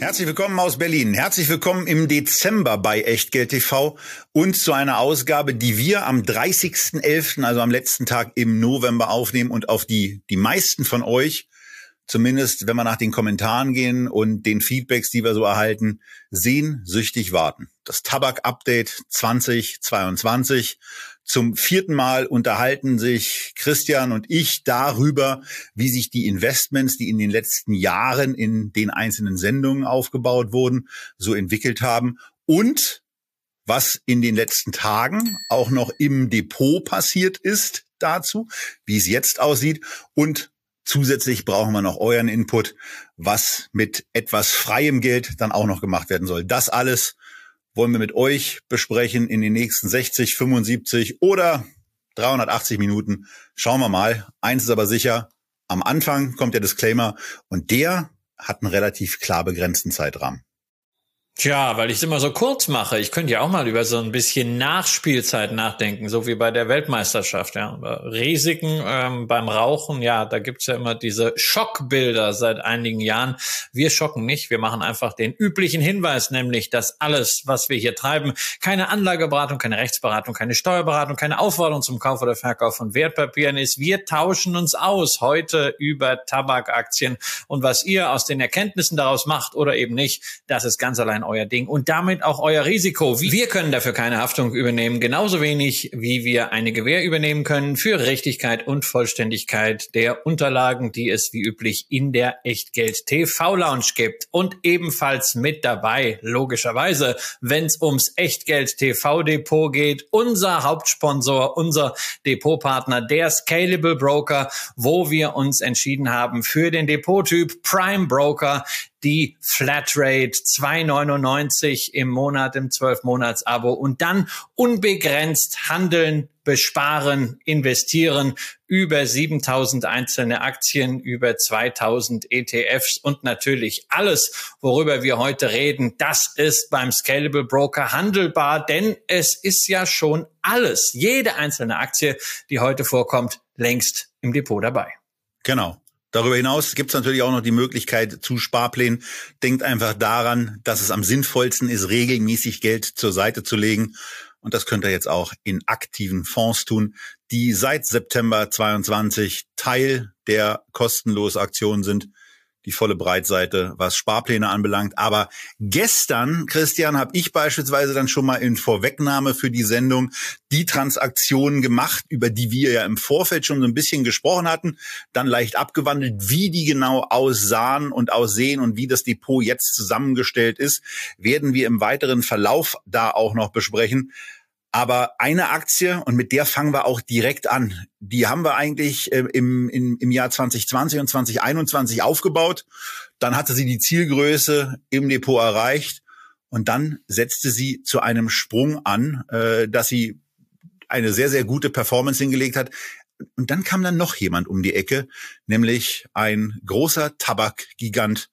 Herzlich willkommen aus Berlin. Herzlich willkommen im Dezember bei Echtgeld TV und zu einer Ausgabe, die wir am 30.11., also am letzten Tag im November aufnehmen und auf die die meisten von euch zumindest wenn wir nach den Kommentaren gehen und den Feedbacks, die wir so erhalten, sehnsüchtig warten. Das Tabak-Update 2022. Zum vierten Mal unterhalten sich Christian und ich darüber, wie sich die Investments, die in den letzten Jahren in den einzelnen Sendungen aufgebaut wurden, so entwickelt haben und was in den letzten Tagen auch noch im Depot passiert ist dazu, wie es jetzt aussieht und Zusätzlich brauchen wir noch euren Input, was mit etwas freiem Geld dann auch noch gemacht werden soll. Das alles wollen wir mit euch besprechen in den nächsten 60, 75 oder 380 Minuten. Schauen wir mal. Eins ist aber sicher, am Anfang kommt der Disclaimer und der hat einen relativ klar begrenzten Zeitrahmen. Tja, weil ich es immer so kurz mache. Ich könnte ja auch mal über so ein bisschen Nachspielzeit nachdenken, so wie bei der Weltmeisterschaft. Ja. Risiken ähm, beim Rauchen, ja, da gibt's ja immer diese Schockbilder seit einigen Jahren. Wir schocken nicht, wir machen einfach den üblichen Hinweis, nämlich, dass alles, was wir hier treiben, keine Anlageberatung, keine Rechtsberatung, keine Steuerberatung, keine Aufforderung zum Kauf oder Verkauf von Wertpapieren ist. Wir tauschen uns aus heute über Tabakaktien und was ihr aus den Erkenntnissen daraus macht oder eben nicht, das ist ganz allein euer Ding und damit auch euer Risiko. Wir können dafür keine Haftung übernehmen, genauso wenig wie wir eine Gewähr übernehmen können für Richtigkeit und Vollständigkeit der Unterlagen, die es wie üblich in der Echtgeld TV Lounge gibt. Und ebenfalls mit dabei, logischerweise, wenn es ums Echtgeld TV Depot geht, unser Hauptsponsor, unser Depotpartner, der Scalable Broker, wo wir uns entschieden haben für den Depottyp Prime Broker, die Flatrate 2,99 im Monat im 12-Monats-Abo und dann unbegrenzt handeln, besparen, investieren über 7000 einzelne Aktien, über 2000 ETFs und natürlich alles, worüber wir heute reden, das ist beim Scalable Broker handelbar, denn es ist ja schon alles, jede einzelne Aktie, die heute vorkommt, längst im Depot dabei. Genau. Darüber hinaus gibt es natürlich auch noch die Möglichkeit zu Sparplänen. Denkt einfach daran, dass es am sinnvollsten ist, regelmäßig Geld zur Seite zu legen. Und das könnt ihr jetzt auch in aktiven Fonds tun, die seit September 22 Teil der kostenlos Aktion sind die volle Breitseite, was Sparpläne anbelangt. Aber gestern, Christian, habe ich beispielsweise dann schon mal in Vorwegnahme für die Sendung die Transaktionen gemacht, über die wir ja im Vorfeld schon so ein bisschen gesprochen hatten, dann leicht abgewandelt, wie die genau aussahen und aussehen und wie das Depot jetzt zusammengestellt ist, werden wir im weiteren Verlauf da auch noch besprechen. Aber eine Aktie, und mit der fangen wir auch direkt an, die haben wir eigentlich äh, im, im, im Jahr 2020 und 2021 aufgebaut. Dann hatte sie die Zielgröße im Depot erreicht und dann setzte sie zu einem Sprung an, äh, dass sie eine sehr, sehr gute Performance hingelegt hat. Und dann kam dann noch jemand um die Ecke, nämlich ein großer Tabakgigant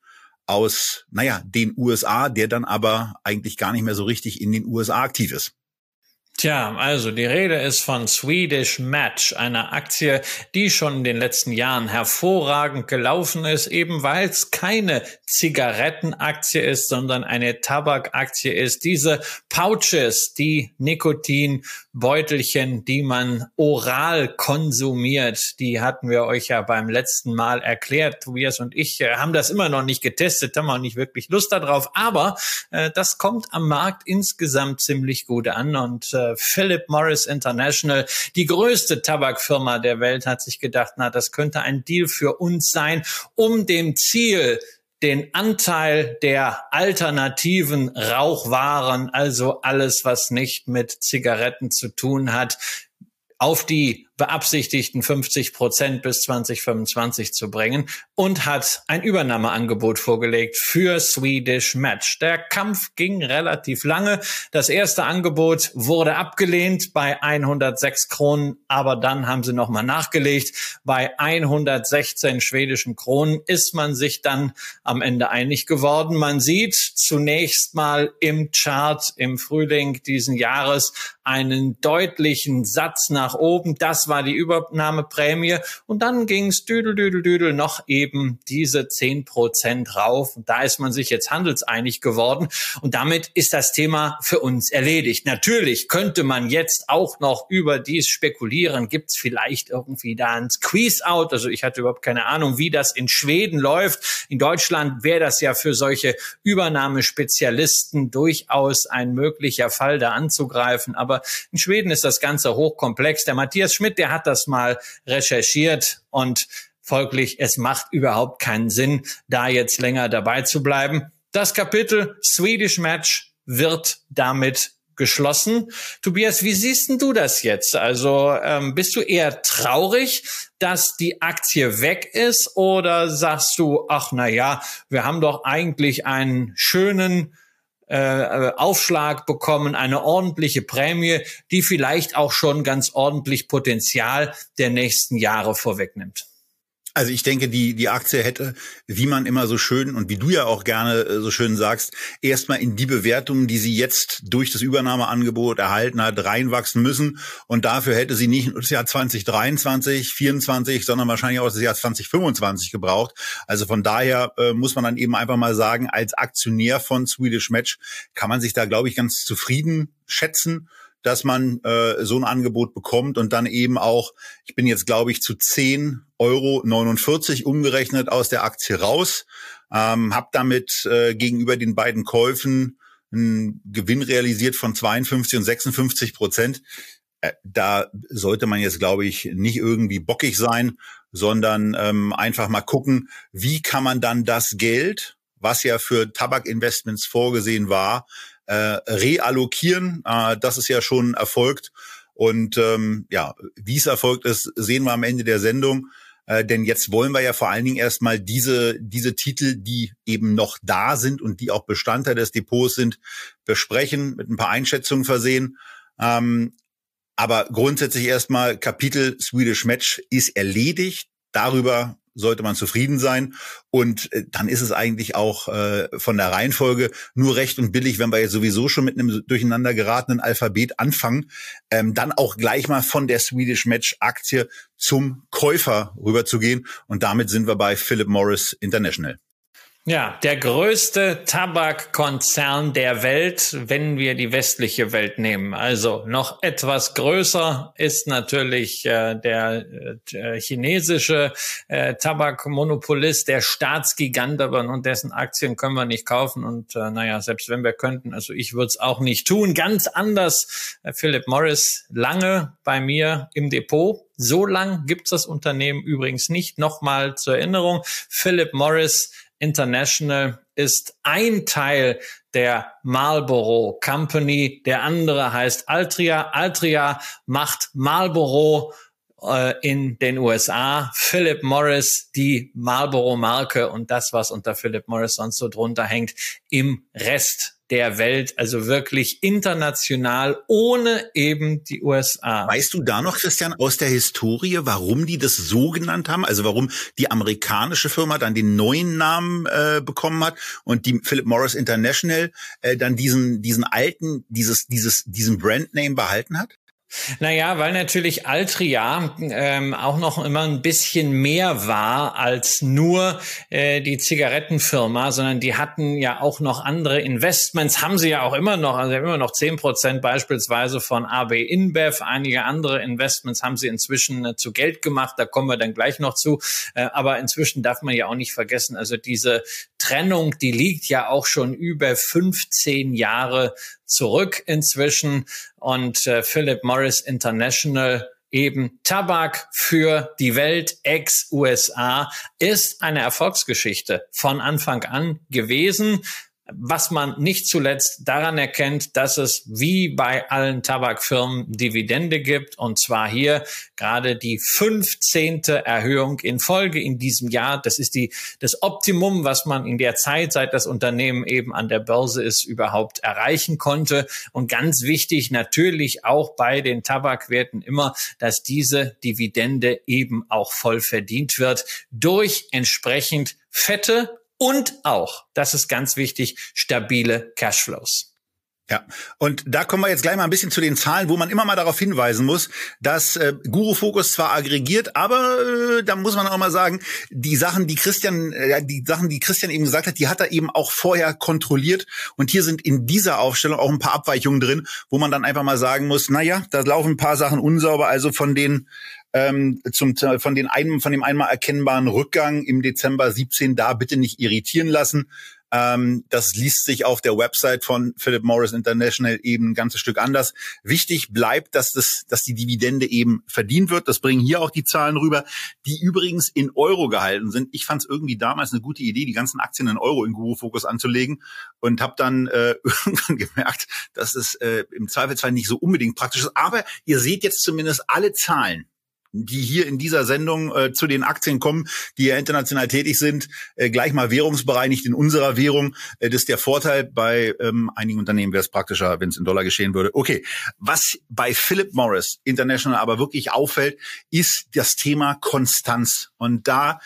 aus, naja, den USA, der dann aber eigentlich gar nicht mehr so richtig in den USA aktiv ist. Tja, also die Rede ist von Swedish Match, einer Aktie, die schon in den letzten Jahren hervorragend gelaufen ist, eben weil es keine Zigarettenaktie ist, sondern eine Tabakaktie ist. Diese Pouches, die Nikotinbeutelchen, die man oral konsumiert, die hatten wir euch ja beim letzten Mal erklärt. Tobias und ich äh, haben das immer noch nicht getestet, haben auch nicht wirklich Lust darauf, aber äh, das kommt am Markt insgesamt ziemlich gut an und äh, Philip Morris International, die größte Tabakfirma der Welt, hat sich gedacht, na, das könnte ein Deal für uns sein, um dem Ziel den Anteil der alternativen Rauchwaren, also alles, was nicht mit Zigaretten zu tun hat, auf die beabsichtigten 50 Prozent bis 2025 zu bringen und hat ein Übernahmeangebot vorgelegt für Swedish Match. Der Kampf ging relativ lange. Das erste Angebot wurde abgelehnt bei 106 Kronen, aber dann haben sie nochmal nachgelegt. Bei 116 schwedischen Kronen ist man sich dann am Ende einig geworden. Man sieht zunächst mal im Chart im Frühling diesen Jahres einen deutlichen Satz nach oben. Das war die Übernahmeprämie. Und dann ging es düdel, düdel, düdel noch eben diese zehn Prozent rauf. Und da ist man sich jetzt handelseinig geworden. Und damit ist das Thema für uns erledigt. Natürlich könnte man jetzt auch noch über dies spekulieren. Gibt es vielleicht irgendwie da ein Squeeze-Out? Also ich hatte überhaupt keine Ahnung, wie das in Schweden läuft. In Deutschland wäre das ja für solche Übernahmespezialisten durchaus ein möglicher Fall, da anzugreifen. Aber in Schweden ist das Ganze hochkomplex. Der Matthias Schmidt, der hat das mal recherchiert und folglich, es macht überhaupt keinen Sinn, da jetzt länger dabei zu bleiben. Das Kapitel Swedish Match wird damit geschlossen. Tobias, wie siehst denn du das jetzt? Also ähm, bist du eher traurig, dass die Aktie weg ist oder sagst du, ach na ja, wir haben doch eigentlich einen schönen äh, Aufschlag bekommen, eine ordentliche Prämie, die vielleicht auch schon ganz ordentlich Potenzial der nächsten Jahre vorwegnimmt. Also ich denke, die, die Aktie hätte, wie man immer so schön und wie du ja auch gerne äh, so schön sagst, erstmal in die Bewertungen, die sie jetzt durch das Übernahmeangebot erhalten hat, reinwachsen müssen. Und dafür hätte sie nicht das Jahr 2023, 2024, sondern wahrscheinlich auch das Jahr 2025 gebraucht. Also von daher äh, muss man dann eben einfach mal sagen, als Aktionär von Swedish Match kann man sich da, glaube ich, ganz zufrieden schätzen dass man äh, so ein Angebot bekommt und dann eben auch, ich bin jetzt glaube ich zu 10 Euro 49 umgerechnet aus der Aktie raus, ähm, habe damit äh, gegenüber den beiden Käufen einen Gewinn realisiert von 52 und 56 Prozent. Äh, da sollte man jetzt, glaube ich, nicht irgendwie bockig sein, sondern ähm, einfach mal gucken, wie kann man dann das Geld, was ja für Tabakinvestments vorgesehen war, äh, reallokieren. Äh, das ist ja schon erfolgt. Und ähm, ja, wie es erfolgt ist, sehen wir am Ende der Sendung. Äh, denn jetzt wollen wir ja vor allen Dingen erstmal diese, diese Titel, die eben noch da sind und die auch Bestandteil des Depots sind, besprechen, mit ein paar Einschätzungen versehen. Ähm, aber grundsätzlich erstmal Kapitel Swedish Match ist erledigt. Darüber sollte man zufrieden sein. Und äh, dann ist es eigentlich auch äh, von der Reihenfolge nur recht und billig, wenn wir jetzt sowieso schon mit einem durcheinander geratenen Alphabet anfangen, ähm, dann auch gleich mal von der Swedish Match Aktie zum Käufer rüberzugehen. Und damit sind wir bei Philip Morris International. Ja, der größte Tabakkonzern der Welt, wenn wir die westliche Welt nehmen. Also noch etwas größer ist natürlich äh, der äh, chinesische äh, Tabakmonopolist, der Staatsgigant, aber nun dessen Aktien können wir nicht kaufen. Und äh, naja, selbst wenn wir könnten, also ich würde es auch nicht tun. Ganz anders, äh, Philip Morris, lange bei mir im Depot. So lang gibt's das Unternehmen übrigens nicht. Nochmal zur Erinnerung, Philip Morris International ist ein Teil der Marlboro Company. Der andere heißt Altria. Altria macht Marlboro äh, in den USA. Philip Morris, die Marlboro Marke und das, was unter Philip Morris sonst so drunter hängt, im Rest der Welt, also wirklich international, ohne eben die USA. Weißt du da noch, Christian, aus der Historie, warum die das so genannt haben? Also warum die amerikanische Firma dann den neuen Namen äh, bekommen hat und die Philip Morris International äh, dann diesen diesen alten dieses dieses diesen Brandname behalten hat? Naja, weil natürlich Altria ähm, auch noch immer ein bisschen mehr war als nur äh, die Zigarettenfirma, sondern die hatten ja auch noch andere Investments, haben sie ja auch immer noch, also immer noch zehn Prozent beispielsweise von AB InBev, einige andere Investments haben sie inzwischen äh, zu Geld gemacht, da kommen wir dann gleich noch zu, äh, aber inzwischen darf man ja auch nicht vergessen, also diese Trennung, die liegt ja auch schon über 15 Jahre zurück inzwischen und äh, Philip Morris International eben Tabak für die Welt ex-USA ist eine Erfolgsgeschichte von Anfang an gewesen. Was man nicht zuletzt daran erkennt, dass es wie bei allen Tabakfirmen Dividende gibt und zwar hier gerade die 15. Erhöhung in Folge in diesem Jahr. Das ist die, das Optimum, was man in der Zeit, seit das Unternehmen eben an der Börse ist, überhaupt erreichen konnte. Und ganz wichtig natürlich auch bei den Tabakwerten immer, dass diese Dividende eben auch voll verdient wird durch entsprechend fette und auch, das ist ganz wichtig, stabile Cashflows. Ja, und da kommen wir jetzt gleich mal ein bisschen zu den Zahlen, wo man immer mal darauf hinweisen muss, dass äh, Guru Focus zwar aggregiert, aber äh, da muss man auch mal sagen, die Sachen, die Christian, äh, die Sachen, die Christian eben gesagt hat, die hat er eben auch vorher kontrolliert. Und hier sind in dieser Aufstellung auch ein paar Abweichungen drin, wo man dann einfach mal sagen muss, na ja, da laufen ein paar Sachen unsauber, also von den ähm, zum, von, den einem, von dem einmal erkennbaren Rückgang im Dezember 17 da bitte nicht irritieren lassen. Ähm, das liest sich auf der Website von Philip Morris International eben ein ganzes Stück anders. Wichtig bleibt, dass, das, dass die Dividende eben verdient wird. Das bringen hier auch die Zahlen rüber, die übrigens in Euro gehalten sind. Ich fand es irgendwie damals eine gute Idee, die ganzen Aktien in Euro in Guru Focus anzulegen und habe dann äh, irgendwann gemerkt, dass es äh, im Zweifelsfall nicht so unbedingt praktisch ist. Aber ihr seht jetzt zumindest alle Zahlen die hier in dieser Sendung äh, zu den Aktien kommen, die ja international tätig sind, äh, gleich mal währungsbereinigt in unserer Währung. Äh, das ist der Vorteil. Bei ähm, einigen Unternehmen wäre es praktischer, wenn es in Dollar geschehen würde. Okay, was bei Philip Morris International aber wirklich auffällt, ist das Thema Konstanz. Und da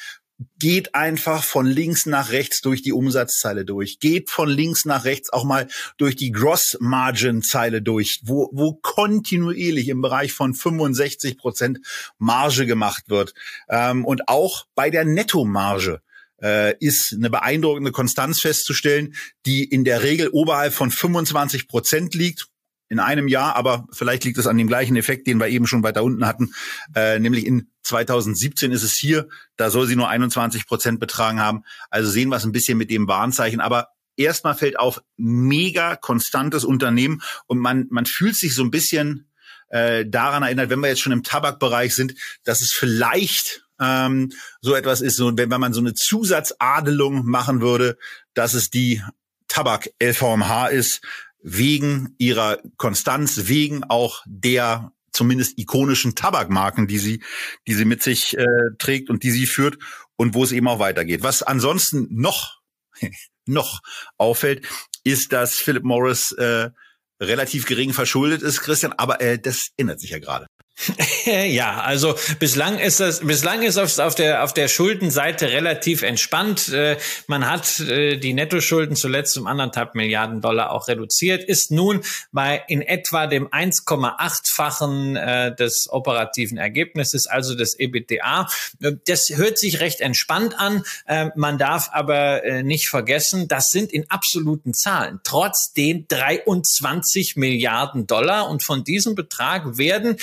geht einfach von links nach rechts durch die Umsatzzeile durch, geht von links nach rechts auch mal durch die Gross Margin Zeile durch, wo, wo kontinuierlich im Bereich von 65 Prozent Marge gemacht wird. Ähm, und auch bei der Nettomarge äh, ist eine beeindruckende Konstanz festzustellen, die in der Regel oberhalb von 25 Prozent liegt in einem Jahr, aber vielleicht liegt es an dem gleichen Effekt, den wir eben schon weiter unten hatten, äh, nämlich in 2017 ist es hier, da soll sie nur 21 Prozent betragen haben. Also sehen wir es ein bisschen mit dem Warnzeichen, aber erstmal fällt auf mega konstantes Unternehmen. Und man man fühlt sich so ein bisschen äh, daran erinnert, wenn wir jetzt schon im Tabakbereich sind, dass es vielleicht ähm, so etwas ist, so, wenn, wenn man so eine Zusatzadelung machen würde, dass es die Tabak LVMH ist, wegen ihrer Konstanz, wegen auch der zumindest ikonischen Tabakmarken, die sie, die sie mit sich äh, trägt und die sie führt und wo es eben auch weitergeht. Was ansonsten noch, noch auffällt, ist, dass Philip Morris äh, relativ gering verschuldet ist, Christian, aber äh, das ändert sich ja gerade. ja, also bislang ist es bislang ist es auf der auf der Schuldenseite relativ entspannt. Äh, man hat äh, die Nettoschulden zuletzt um anderthalb Milliarden Dollar auch reduziert, ist nun bei in etwa dem 1,8-fachen äh, des operativen Ergebnisses, also des EBITDA. Das hört sich recht entspannt an. Man darf aber nicht vergessen, das sind in absoluten Zahlen trotzdem 23 Milliarden Dollar und von diesem Betrag werden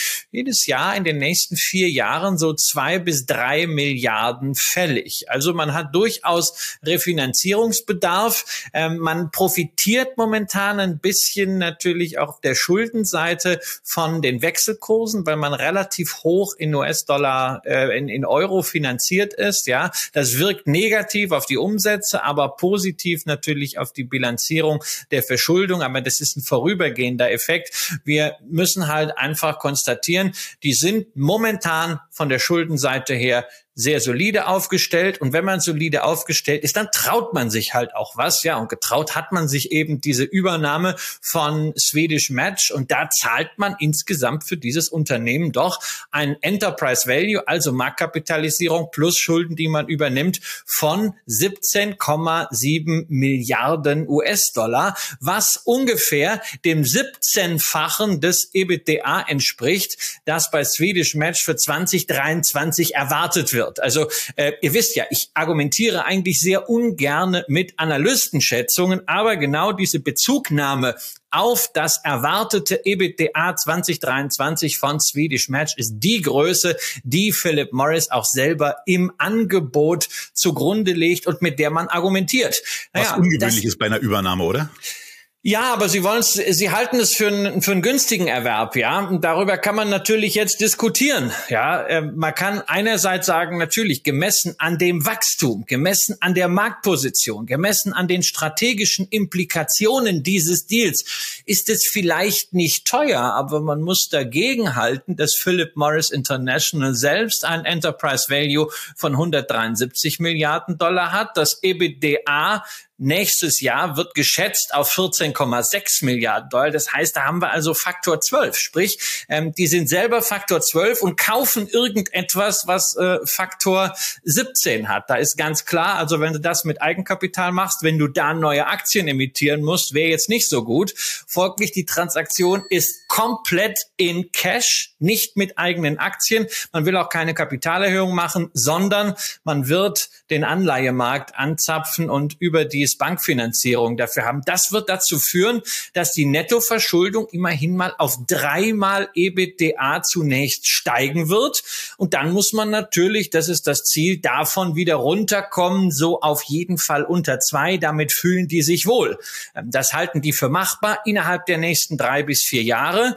jedes Jahr in den nächsten vier Jahren so zwei bis drei Milliarden fällig. Also man hat durchaus Refinanzierungsbedarf. Ähm, man profitiert momentan ein bisschen natürlich auch auf der Schuldenseite von den Wechselkursen, weil man relativ hoch in US-Dollar, äh, in, in Euro finanziert ist. Ja, das wirkt negativ auf die Umsätze, aber positiv natürlich auf die Bilanzierung der Verschuldung. Aber das ist ein vorübergehender Effekt. Wir müssen halt einfach konstatieren, die sind momentan von der Schuldenseite her sehr solide aufgestellt. Und wenn man solide aufgestellt ist, dann traut man sich halt auch was. Ja, und getraut hat man sich eben diese Übernahme von Swedish Match. Und da zahlt man insgesamt für dieses Unternehmen doch ein Enterprise Value, also Marktkapitalisierung plus Schulden, die man übernimmt, von 17,7 Milliarden US-Dollar, was ungefähr dem 17-fachen des EBITDA entspricht, das bei Swedish Match für 2023 erwartet wird wird. Also äh, ihr wisst ja, ich argumentiere eigentlich sehr ungern mit Analystenschätzungen, aber genau diese Bezugnahme auf das erwartete EBITDA 2023 von Swedish Match ist die Größe, die Philip Morris auch selber im Angebot zugrunde legt und mit der man argumentiert. Naja, Was ungewöhnlich ist bei einer Übernahme, oder? Ja, aber sie wollen sie halten es für einen, für einen günstigen Erwerb, ja. Und darüber kann man natürlich jetzt diskutieren, ja. Äh, man kann einerseits sagen, natürlich gemessen an dem Wachstum, gemessen an der Marktposition, gemessen an den strategischen Implikationen dieses Deals, ist es vielleicht nicht teuer, aber man muss dagegen halten, dass Philip Morris International selbst ein Enterprise Value von 173 Milliarden Dollar hat, das EBITDA nächstes Jahr wird geschätzt auf 14,6 Milliarden Dollar. Das heißt, da haben wir also Faktor 12. Sprich, ähm, die sind selber Faktor 12 und kaufen irgendetwas, was äh, Faktor 17 hat. Da ist ganz klar, also wenn du das mit Eigenkapital machst, wenn du da neue Aktien emittieren musst, wäre jetzt nicht so gut. Folglich, die Transaktion ist komplett in Cash, nicht mit eigenen Aktien. Man will auch keine Kapitalerhöhung machen, sondern man wird den Anleihemarkt anzapfen und über die Credits Bankfinanzierung dafür haben. Das wird dazu führen, dass die Nettoverschuldung immerhin mal auf dreimal EBITDA zunächst steigen wird. Und dann muss man natürlich, das ist das Ziel, davon wieder runterkommen, so auf jeden Fall unter zwei. Damit fühlen die sich wohl. Ähm, das halten die für machbar innerhalb der nächsten drei bis vier Jahre.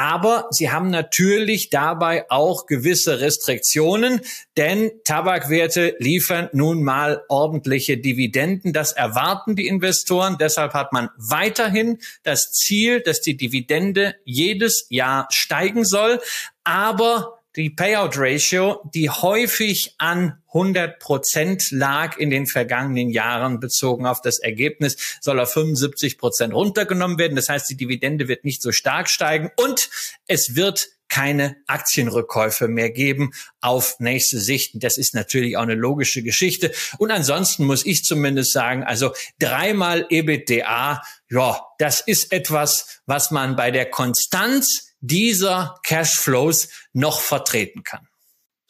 Aber sie haben natürlich dabei auch gewisse Restriktionen, denn Tabakwerte liefern nun mal ordentliche Dividenden. Das erwarten die Investoren. Deshalb hat man weiterhin das Ziel, dass die Dividende jedes Jahr steigen soll. Aber die Payout Ratio, die häufig an 100 Prozent lag in den vergangenen Jahren bezogen auf das Ergebnis, soll auf 75 Prozent runtergenommen werden. Das heißt, die Dividende wird nicht so stark steigen und es wird keine Aktienrückkäufe mehr geben auf nächste Sicht. Das ist natürlich auch eine logische Geschichte. Und ansonsten muss ich zumindest sagen, also dreimal EBITDA, ja, das ist etwas, was man bei der Konstanz dieser Cashflows noch vertreten kann.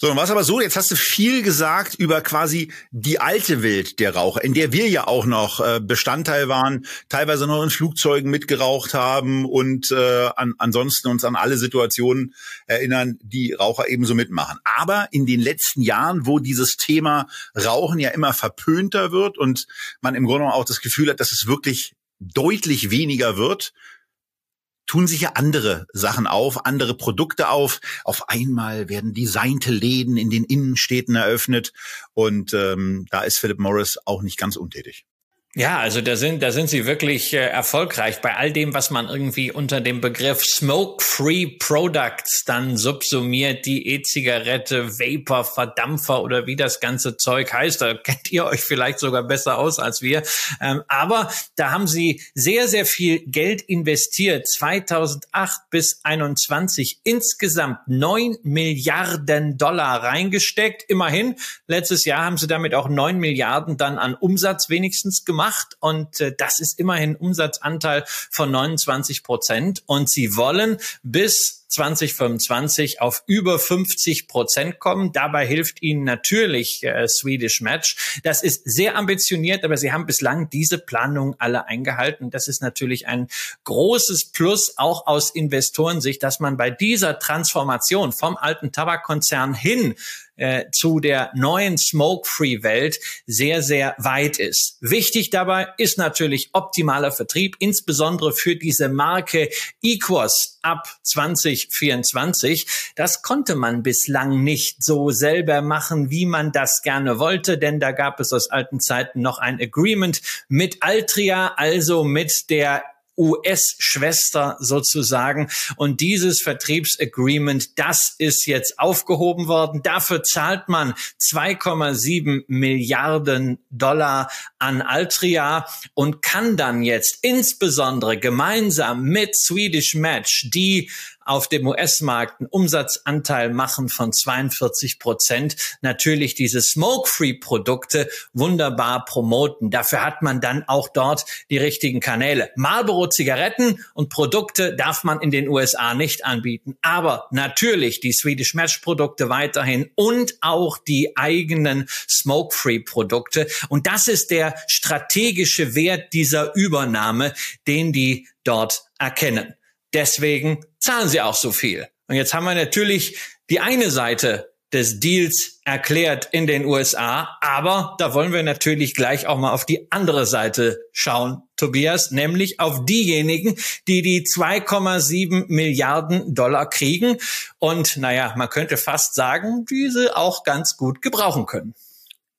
So, und was aber so, jetzt hast du viel gesagt über quasi die alte Welt der Raucher, in der wir ja auch noch äh, Bestandteil waren, teilweise noch in Flugzeugen mitgeraucht haben und äh, an, ansonsten uns an alle Situationen erinnern, die Raucher ebenso mitmachen. Aber in den letzten Jahren, wo dieses Thema Rauchen ja immer verpönter wird und man im Grunde auch das Gefühl hat, dass es wirklich deutlich weniger wird, tun sich ja andere Sachen auf, andere Produkte auf. Auf einmal werden designte Läden in den Innenstädten eröffnet und ähm, da ist Philip Morris auch nicht ganz untätig. Ja, also da sind, da sind sie wirklich äh, erfolgreich bei all dem, was man irgendwie unter dem Begriff Smoke-Free Products dann subsumiert, die E-Zigarette, Vapor, Verdampfer oder wie das ganze Zeug heißt. Da kennt ihr euch vielleicht sogar besser aus als wir. Ähm, aber da haben sie sehr, sehr viel Geld investiert. 2008 bis 21 insgesamt neun Milliarden Dollar reingesteckt. Immerhin, letztes Jahr haben sie damit auch neun Milliarden dann an Umsatz wenigstens gemacht gemacht und äh, das ist immerhin Umsatzanteil von 29 Prozent und sie wollen bis 2025 auf über 50 Prozent kommen. Dabei hilft ihnen natürlich äh, Swedish Match. Das ist sehr ambitioniert, aber sie haben bislang diese Planungen alle eingehalten. Das ist natürlich ein großes Plus auch aus Investorensicht, dass man bei dieser Transformation vom alten Tabakkonzern hin äh, zu der neuen Smoke-Free-Welt sehr, sehr weit ist. Wichtig dabei ist natürlich optimaler Vertrieb, insbesondere für diese Marke Equos ab 2024. Das konnte man bislang nicht so selber machen, wie man das gerne wollte, denn da gab es aus alten Zeiten noch ein Agreement mit Altria, also mit der US-Schwester sozusagen. Und dieses Vertriebsagreement, das ist jetzt aufgehoben worden. Dafür zahlt man 2,7 Milliarden Dollar an Altria und kann dann jetzt insbesondere gemeinsam mit Swedish Match, die auf dem US-Markt einen Umsatzanteil machen von 42 Prozent, natürlich diese Smoke-Free-Produkte wunderbar promoten. Dafür hat man dann auch dort die richtigen Kanäle. Marlboro Zigaretten und Produkte darf man in den USA nicht anbieten, aber natürlich die Swedish Match Produkte weiterhin und auch die eigenen Smoke-Free Produkte. Und das ist der strategische Wert dieser Übernahme, den die dort erkennen. Deswegen zahlen sie auch so viel. Und jetzt haben wir natürlich die eine Seite des Deals erklärt in den USA. Aber da wollen wir natürlich gleich auch mal auf die andere Seite schauen, Tobias, nämlich auf diejenigen, die die 2,7 Milliarden Dollar kriegen. Und naja, man könnte fast sagen, diese auch ganz gut gebrauchen können.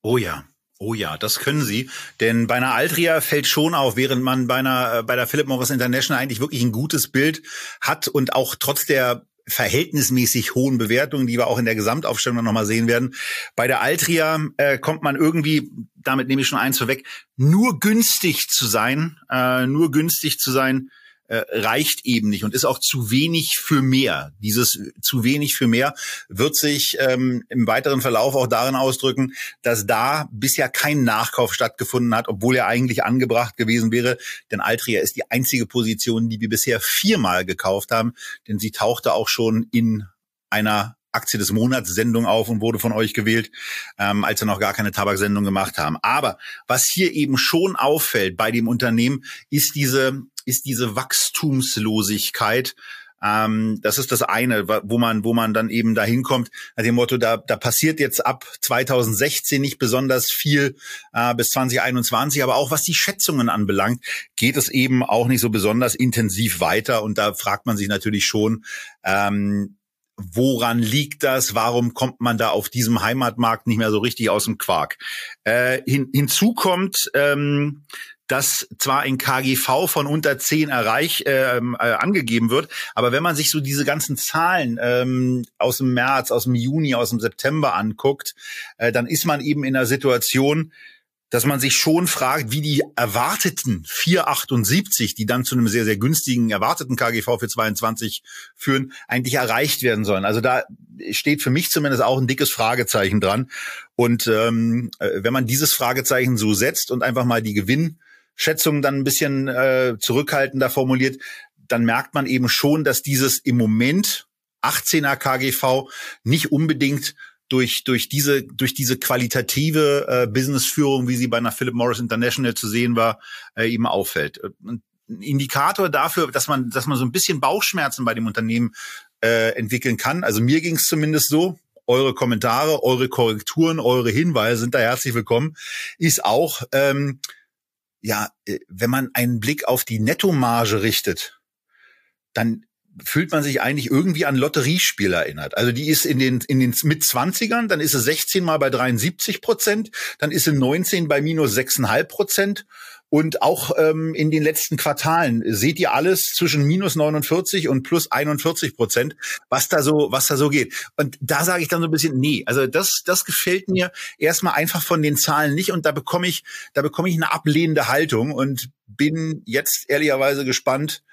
Oh ja. Oh ja, das können sie. Denn bei einer Altria fällt schon auf, während man bei einer, äh, bei der Philip Morris International eigentlich wirklich ein gutes Bild hat und auch trotz der verhältnismäßig hohen Bewertungen, die wir auch in der Gesamtaufstellung nochmal sehen werden. Bei der Altria äh, kommt man irgendwie, damit nehme ich schon eins vorweg, nur günstig zu sein, äh, nur günstig zu sein, äh, reicht eben nicht und ist auch zu wenig für mehr. Dieses zu wenig für mehr wird sich ähm, im weiteren Verlauf auch darin ausdrücken, dass da bisher kein Nachkauf stattgefunden hat, obwohl er eigentlich angebracht gewesen wäre. Denn Altria ist die einzige Position, die wir bisher viermal gekauft haben, denn sie tauchte auch schon in einer Aktie des Monats Sendung auf und wurde von euch gewählt, ähm, als wir noch gar keine Tabaksendung gemacht haben. Aber was hier eben schon auffällt bei dem Unternehmen, ist diese ist diese Wachstumslosigkeit. Ähm, das ist das eine, wo man, wo man dann eben dahin kommt, nach dem Motto, da, da passiert jetzt ab 2016 nicht besonders viel äh, bis 2021, aber auch was die Schätzungen anbelangt, geht es eben auch nicht so besonders intensiv weiter. Und da fragt man sich natürlich schon, ähm, woran liegt das? Warum kommt man da auf diesem Heimatmarkt nicht mehr so richtig aus dem Quark? Äh, hin, hinzu kommt, ähm, dass zwar ein KGV von unter 10 erreich, ähm, äh, angegeben wird, aber wenn man sich so diese ganzen Zahlen ähm, aus dem März, aus dem Juni, aus dem September anguckt, äh, dann ist man eben in einer Situation, dass man sich schon fragt, wie die erwarteten 478, die dann zu einem sehr, sehr günstigen erwarteten KGV für 22 führen, eigentlich erreicht werden sollen. Also da steht für mich zumindest auch ein dickes Fragezeichen dran. Und ähm, äh, wenn man dieses Fragezeichen so setzt und einfach mal die Gewinn Schätzungen dann ein bisschen äh, zurückhaltender formuliert, dann merkt man eben schon, dass dieses im Moment 18er KGV nicht unbedingt durch durch diese durch diese qualitative äh, Businessführung, wie sie bei einer Philip Morris International zu sehen war, äh, eben auffällt. Ein Indikator dafür, dass man dass man so ein bisschen Bauchschmerzen bei dem Unternehmen äh, entwickeln kann. Also mir ging es zumindest so. Eure Kommentare, eure Korrekturen, eure Hinweise sind da herzlich willkommen. Ist auch ähm, ja, äh, wenn man einen Blick auf die Nettomarge richtet, dann fühlt man sich eigentlich irgendwie an Lotteriespiel erinnert. Also die ist in den, in den mit 20ern, dann ist sie 16 mal bei 73 Prozent, dann ist sie 19 bei minus 6,5 Prozent und auch ähm, in den letzten Quartalen seht ihr alles zwischen minus 49 und plus 41 Prozent, was da so, was da so geht. Und da sage ich dann so ein bisschen, nee, also das, das gefällt mir erstmal einfach von den Zahlen nicht und da bekomme ich, da bekomme ich eine ablehnende Haltung und bin jetzt ehrlicherweise gespannt,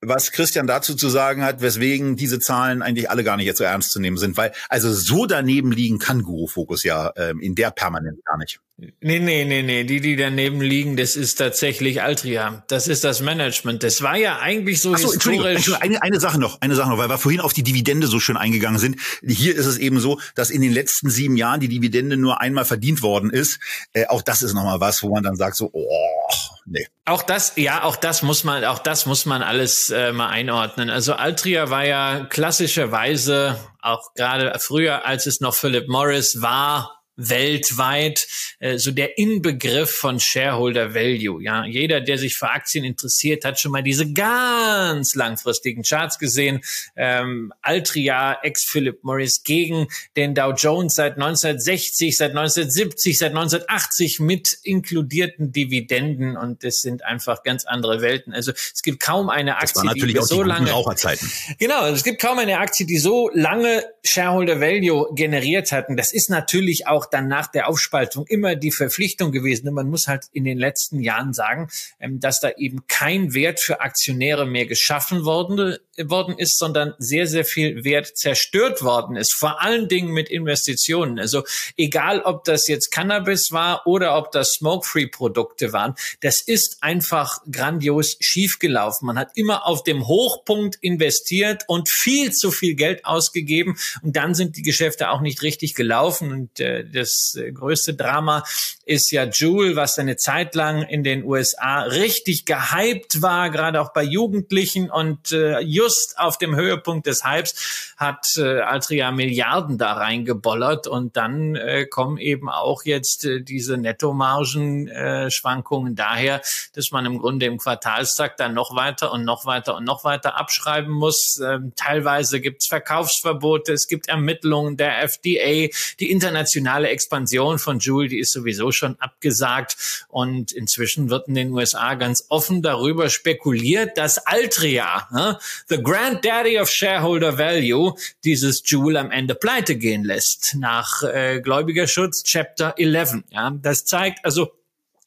was Christian dazu zu sagen hat, weswegen diese Zahlen eigentlich alle gar nicht jetzt so ernst zu nehmen sind, weil also so daneben liegen kann Guru Focus ja ähm, in der permanent gar nicht. Nee, nee, nee, nee, die, die daneben liegen, das ist tatsächlich Altria. Das ist das Management. Das war ja eigentlich so, Ach so historisch. Eine, eine Sache noch, eine Sache noch, weil wir vorhin auf die Dividende so schön eingegangen sind. Hier ist es eben so, dass in den letzten sieben Jahren die Dividende nur einmal verdient worden ist. Äh, auch das ist nochmal was, wo man dann sagt so, oh, nee. Auch das, ja, auch das muss man, auch das muss man alles äh, mal einordnen. Also Altria war ja klassischerweise auch gerade früher, als es noch Philip Morris war, weltweit äh, so der Inbegriff von Shareholder Value. Ja, jeder, der sich für Aktien interessiert, hat schon mal diese ganz langfristigen Charts gesehen. Ähm, Altria, ex-Philip Morris gegen den Dow Jones seit 1960, seit 1970, seit 1980 mit inkludierten Dividenden und das sind einfach ganz andere Welten. Also es gibt kaum eine Aktie, die, die so lange Raucherzeiten. Genau, es gibt kaum eine Aktie, die so lange Shareholder Value generiert hatten. Das ist natürlich auch dann nach der Aufspaltung immer die Verpflichtung gewesen. Und man muss halt in den letzten Jahren sagen, ähm, dass da eben kein Wert für Aktionäre mehr geschaffen worden, worden ist, sondern sehr, sehr viel Wert zerstört worden ist. Vor allen Dingen mit Investitionen. Also egal, ob das jetzt Cannabis war oder ob das Smoke-Free-Produkte waren, das ist einfach grandios schiefgelaufen. Man hat immer auf dem Hochpunkt investiert und viel zu viel Geld ausgegeben und dann sind die Geschäfte auch nicht richtig gelaufen und äh, das äh, größte Drama ist ja Jewel, was eine Zeit lang in den USA richtig gehypt war, gerade auch bei Jugendlichen und äh, just auf dem Höhepunkt des Hypes hat äh, Altria Milliarden da reingebollert und dann äh, kommen eben auch jetzt äh, diese Nettomargenschwankungen äh, daher, dass man im Grunde im Quartalstag dann noch weiter und noch weiter und noch weiter abschreiben muss. Ähm, teilweise gibt's Verkaufsverbote, es gibt Ermittlungen der FDA, die internationale Expansion von Joule, die ist sowieso schon abgesagt und inzwischen wird in den USA ganz offen darüber spekuliert, dass Altria, ne, the granddaddy of shareholder value, dieses Joule am Ende pleite gehen lässt nach äh, Gläubigerschutz Chapter 11. Ja, das zeigt also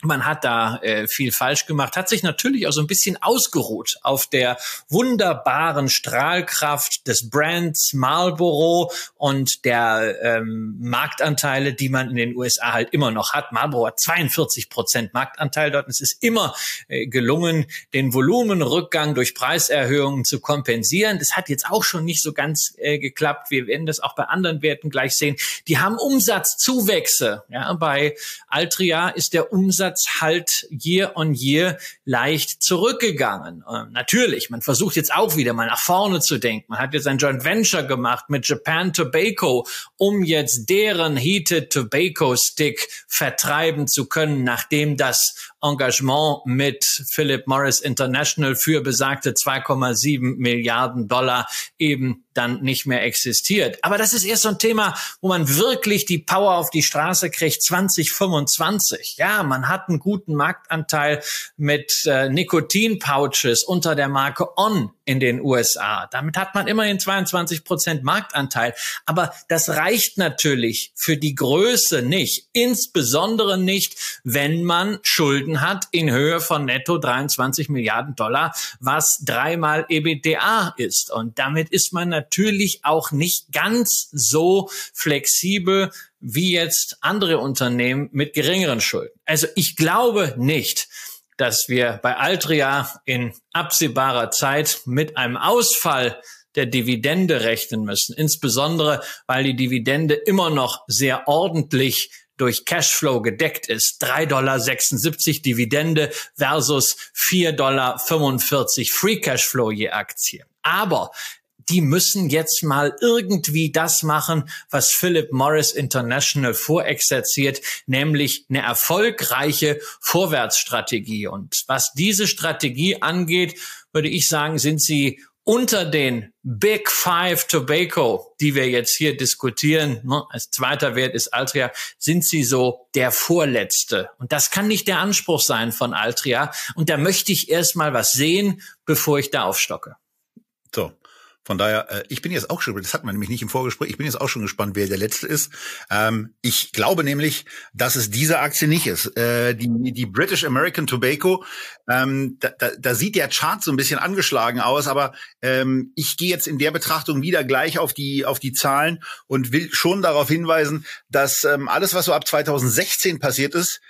man hat da äh, viel falsch gemacht, hat sich natürlich auch so ein bisschen ausgeruht auf der wunderbaren Strahlkraft des Brands Marlboro und der ähm, Marktanteile, die man in den USA halt immer noch hat. Marlboro hat 42 Prozent Marktanteil dort. Es ist immer äh, gelungen, den Volumenrückgang durch Preiserhöhungen zu kompensieren. Das hat jetzt auch schon nicht so ganz äh, geklappt. Wir werden das auch bei anderen Werten gleich sehen. Die haben Umsatzzuwächse. Ja, bei Altria ist der Umsatz Umsatz halt year on year leicht zurückgegangen. Und natürlich, man versucht jetzt auch wieder mal nach vorne zu denken. Man hat jetzt ein Joint Venture gemacht mit Japan Tobacco, um jetzt deren Heated Tobacco Stick vertreiben zu können, nachdem das Engagement mit Philip Morris International für besagte 2,7 Milliarden Dollar eben dann nicht mehr existiert. Aber das ist erst so ein Thema, wo man wirklich die Power auf die Straße kriegt 2025. Ja, man hat einen guten Marktanteil mit äh, Nikotin-Pouches unter der Marke On in den USA. Damit hat man immerhin 22 Prozent Marktanteil. Aber das reicht natürlich für die Größe nicht. Insbesondere nicht, wenn man Schulden hat in Höhe von netto 23 Milliarden Dollar, was dreimal EBDA ist. Und damit ist man natürlich auch nicht ganz so flexibel wie jetzt andere Unternehmen mit geringeren Schulden. Also ich glaube nicht, dass wir bei Altria in absehbarer Zeit mit einem Ausfall der Dividende rechnen müssen. Insbesondere, weil die Dividende immer noch sehr ordentlich durch Cashflow gedeckt ist. 3,76 Dollar Dividende versus 4,45 Dollar Free Cashflow je Aktie. Aber die müssen jetzt mal irgendwie das machen, was Philip Morris International vorexerziert, nämlich eine erfolgreiche Vorwärtsstrategie. Und was diese Strategie angeht, würde ich sagen, sind sie unter den Big Five Tobacco, die wir jetzt hier diskutieren, ne, als zweiter Wert ist Altria, sind sie so der vorletzte. Und das kann nicht der Anspruch sein von Altria. Und da möchte ich erst mal was sehen, bevor ich da aufstocke. So, von daher, äh, ich bin jetzt auch schon, das hat man nämlich nicht im Vorgespräch, ich bin jetzt auch schon gespannt, wer der Letzte ist. Ähm, ich glaube nämlich, dass es diese Aktie nicht ist. Äh, die, die British American Tobacco, ähm, da, da, da sieht der Chart so ein bisschen angeschlagen aus, aber ähm, ich gehe jetzt in der Betrachtung wieder gleich auf die, auf die Zahlen und will schon darauf hinweisen, dass ähm, alles, was so ab 2016 passiert ist,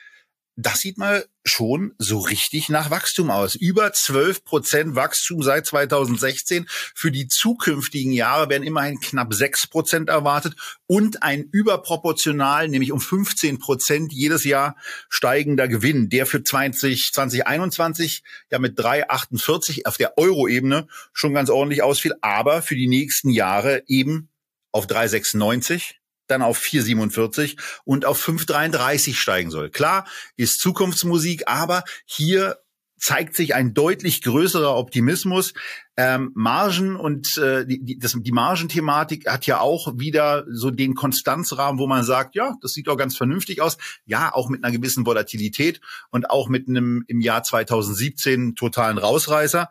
das sieht mal schon so richtig nach Wachstum aus. Über 12 Prozent Wachstum seit 2016. Für die zukünftigen Jahre werden immerhin knapp 6 Prozent erwartet und ein überproportional, nämlich um 15 Prozent jedes Jahr steigender Gewinn, der für 20, 2021 ja mit 3,48 auf der Euro-Ebene schon ganz ordentlich ausfiel, aber für die nächsten Jahre eben auf 3,96 dann auf 4,47 und auf 5,33 steigen soll. Klar, ist Zukunftsmusik, aber hier zeigt sich ein deutlich größerer Optimismus. Ähm, Margen und äh, die, das, die Margenthematik hat ja auch wieder so den Konstanzrahmen, wo man sagt, ja, das sieht doch ganz vernünftig aus. Ja, auch mit einer gewissen Volatilität und auch mit einem im Jahr 2017 totalen Rausreißer.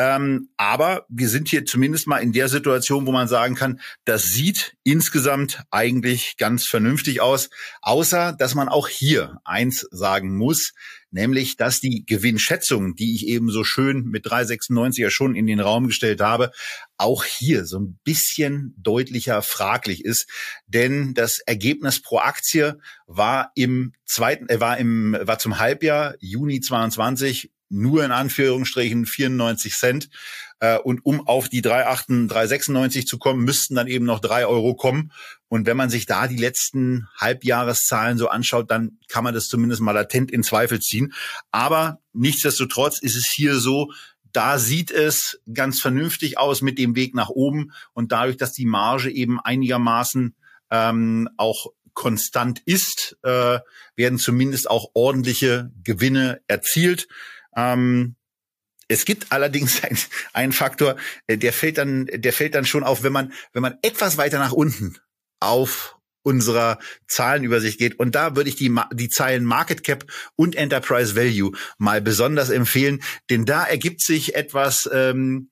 Ähm, aber wir sind hier zumindest mal in der Situation, wo man sagen kann, das sieht insgesamt eigentlich ganz vernünftig aus, außer dass man auch hier eins sagen muss, nämlich dass die Gewinnschätzung, die ich eben so schön mit 396 ja schon in den Raum gestellt habe, auch hier so ein bisschen deutlicher fraglich ist, denn das Ergebnis pro Aktie war im zweiten, äh, war im, war zum Halbjahr Juni 22 nur in Anführungsstrichen 94 Cent. Äh, und um auf die 3,8, 3,96 zu kommen, müssten dann eben noch drei Euro kommen. Und wenn man sich da die letzten Halbjahreszahlen so anschaut, dann kann man das zumindest mal latent in Zweifel ziehen. Aber nichtsdestotrotz ist es hier so, da sieht es ganz vernünftig aus mit dem Weg nach oben und dadurch, dass die Marge eben einigermaßen ähm, auch konstant ist, äh, werden zumindest auch ordentliche Gewinne erzielt. Ähm, es gibt allerdings einen Faktor, äh, der fällt dann, der fällt dann schon auf, wenn man, wenn man etwas weiter nach unten auf unserer Zahlenübersicht geht. Und da würde ich die, die Zeilen Market Cap und Enterprise Value mal besonders empfehlen, denn da ergibt sich etwas, ähm,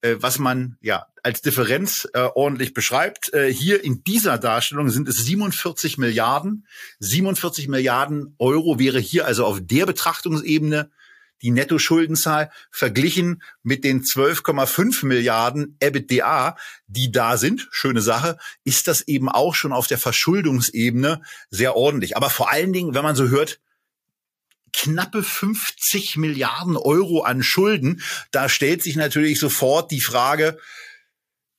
äh, was man ja als Differenz äh, ordentlich beschreibt. Äh, hier in dieser Darstellung sind es 47 Milliarden. 47 Milliarden Euro wäre hier also auf der Betrachtungsebene die Nettoschuldenzahl verglichen mit den 12,5 Milliarden EBITDA, die da sind, schöne Sache, ist das eben auch schon auf der Verschuldungsebene sehr ordentlich. Aber vor allen Dingen, wenn man so hört, knappe 50 Milliarden Euro an Schulden, da stellt sich natürlich sofort die Frage,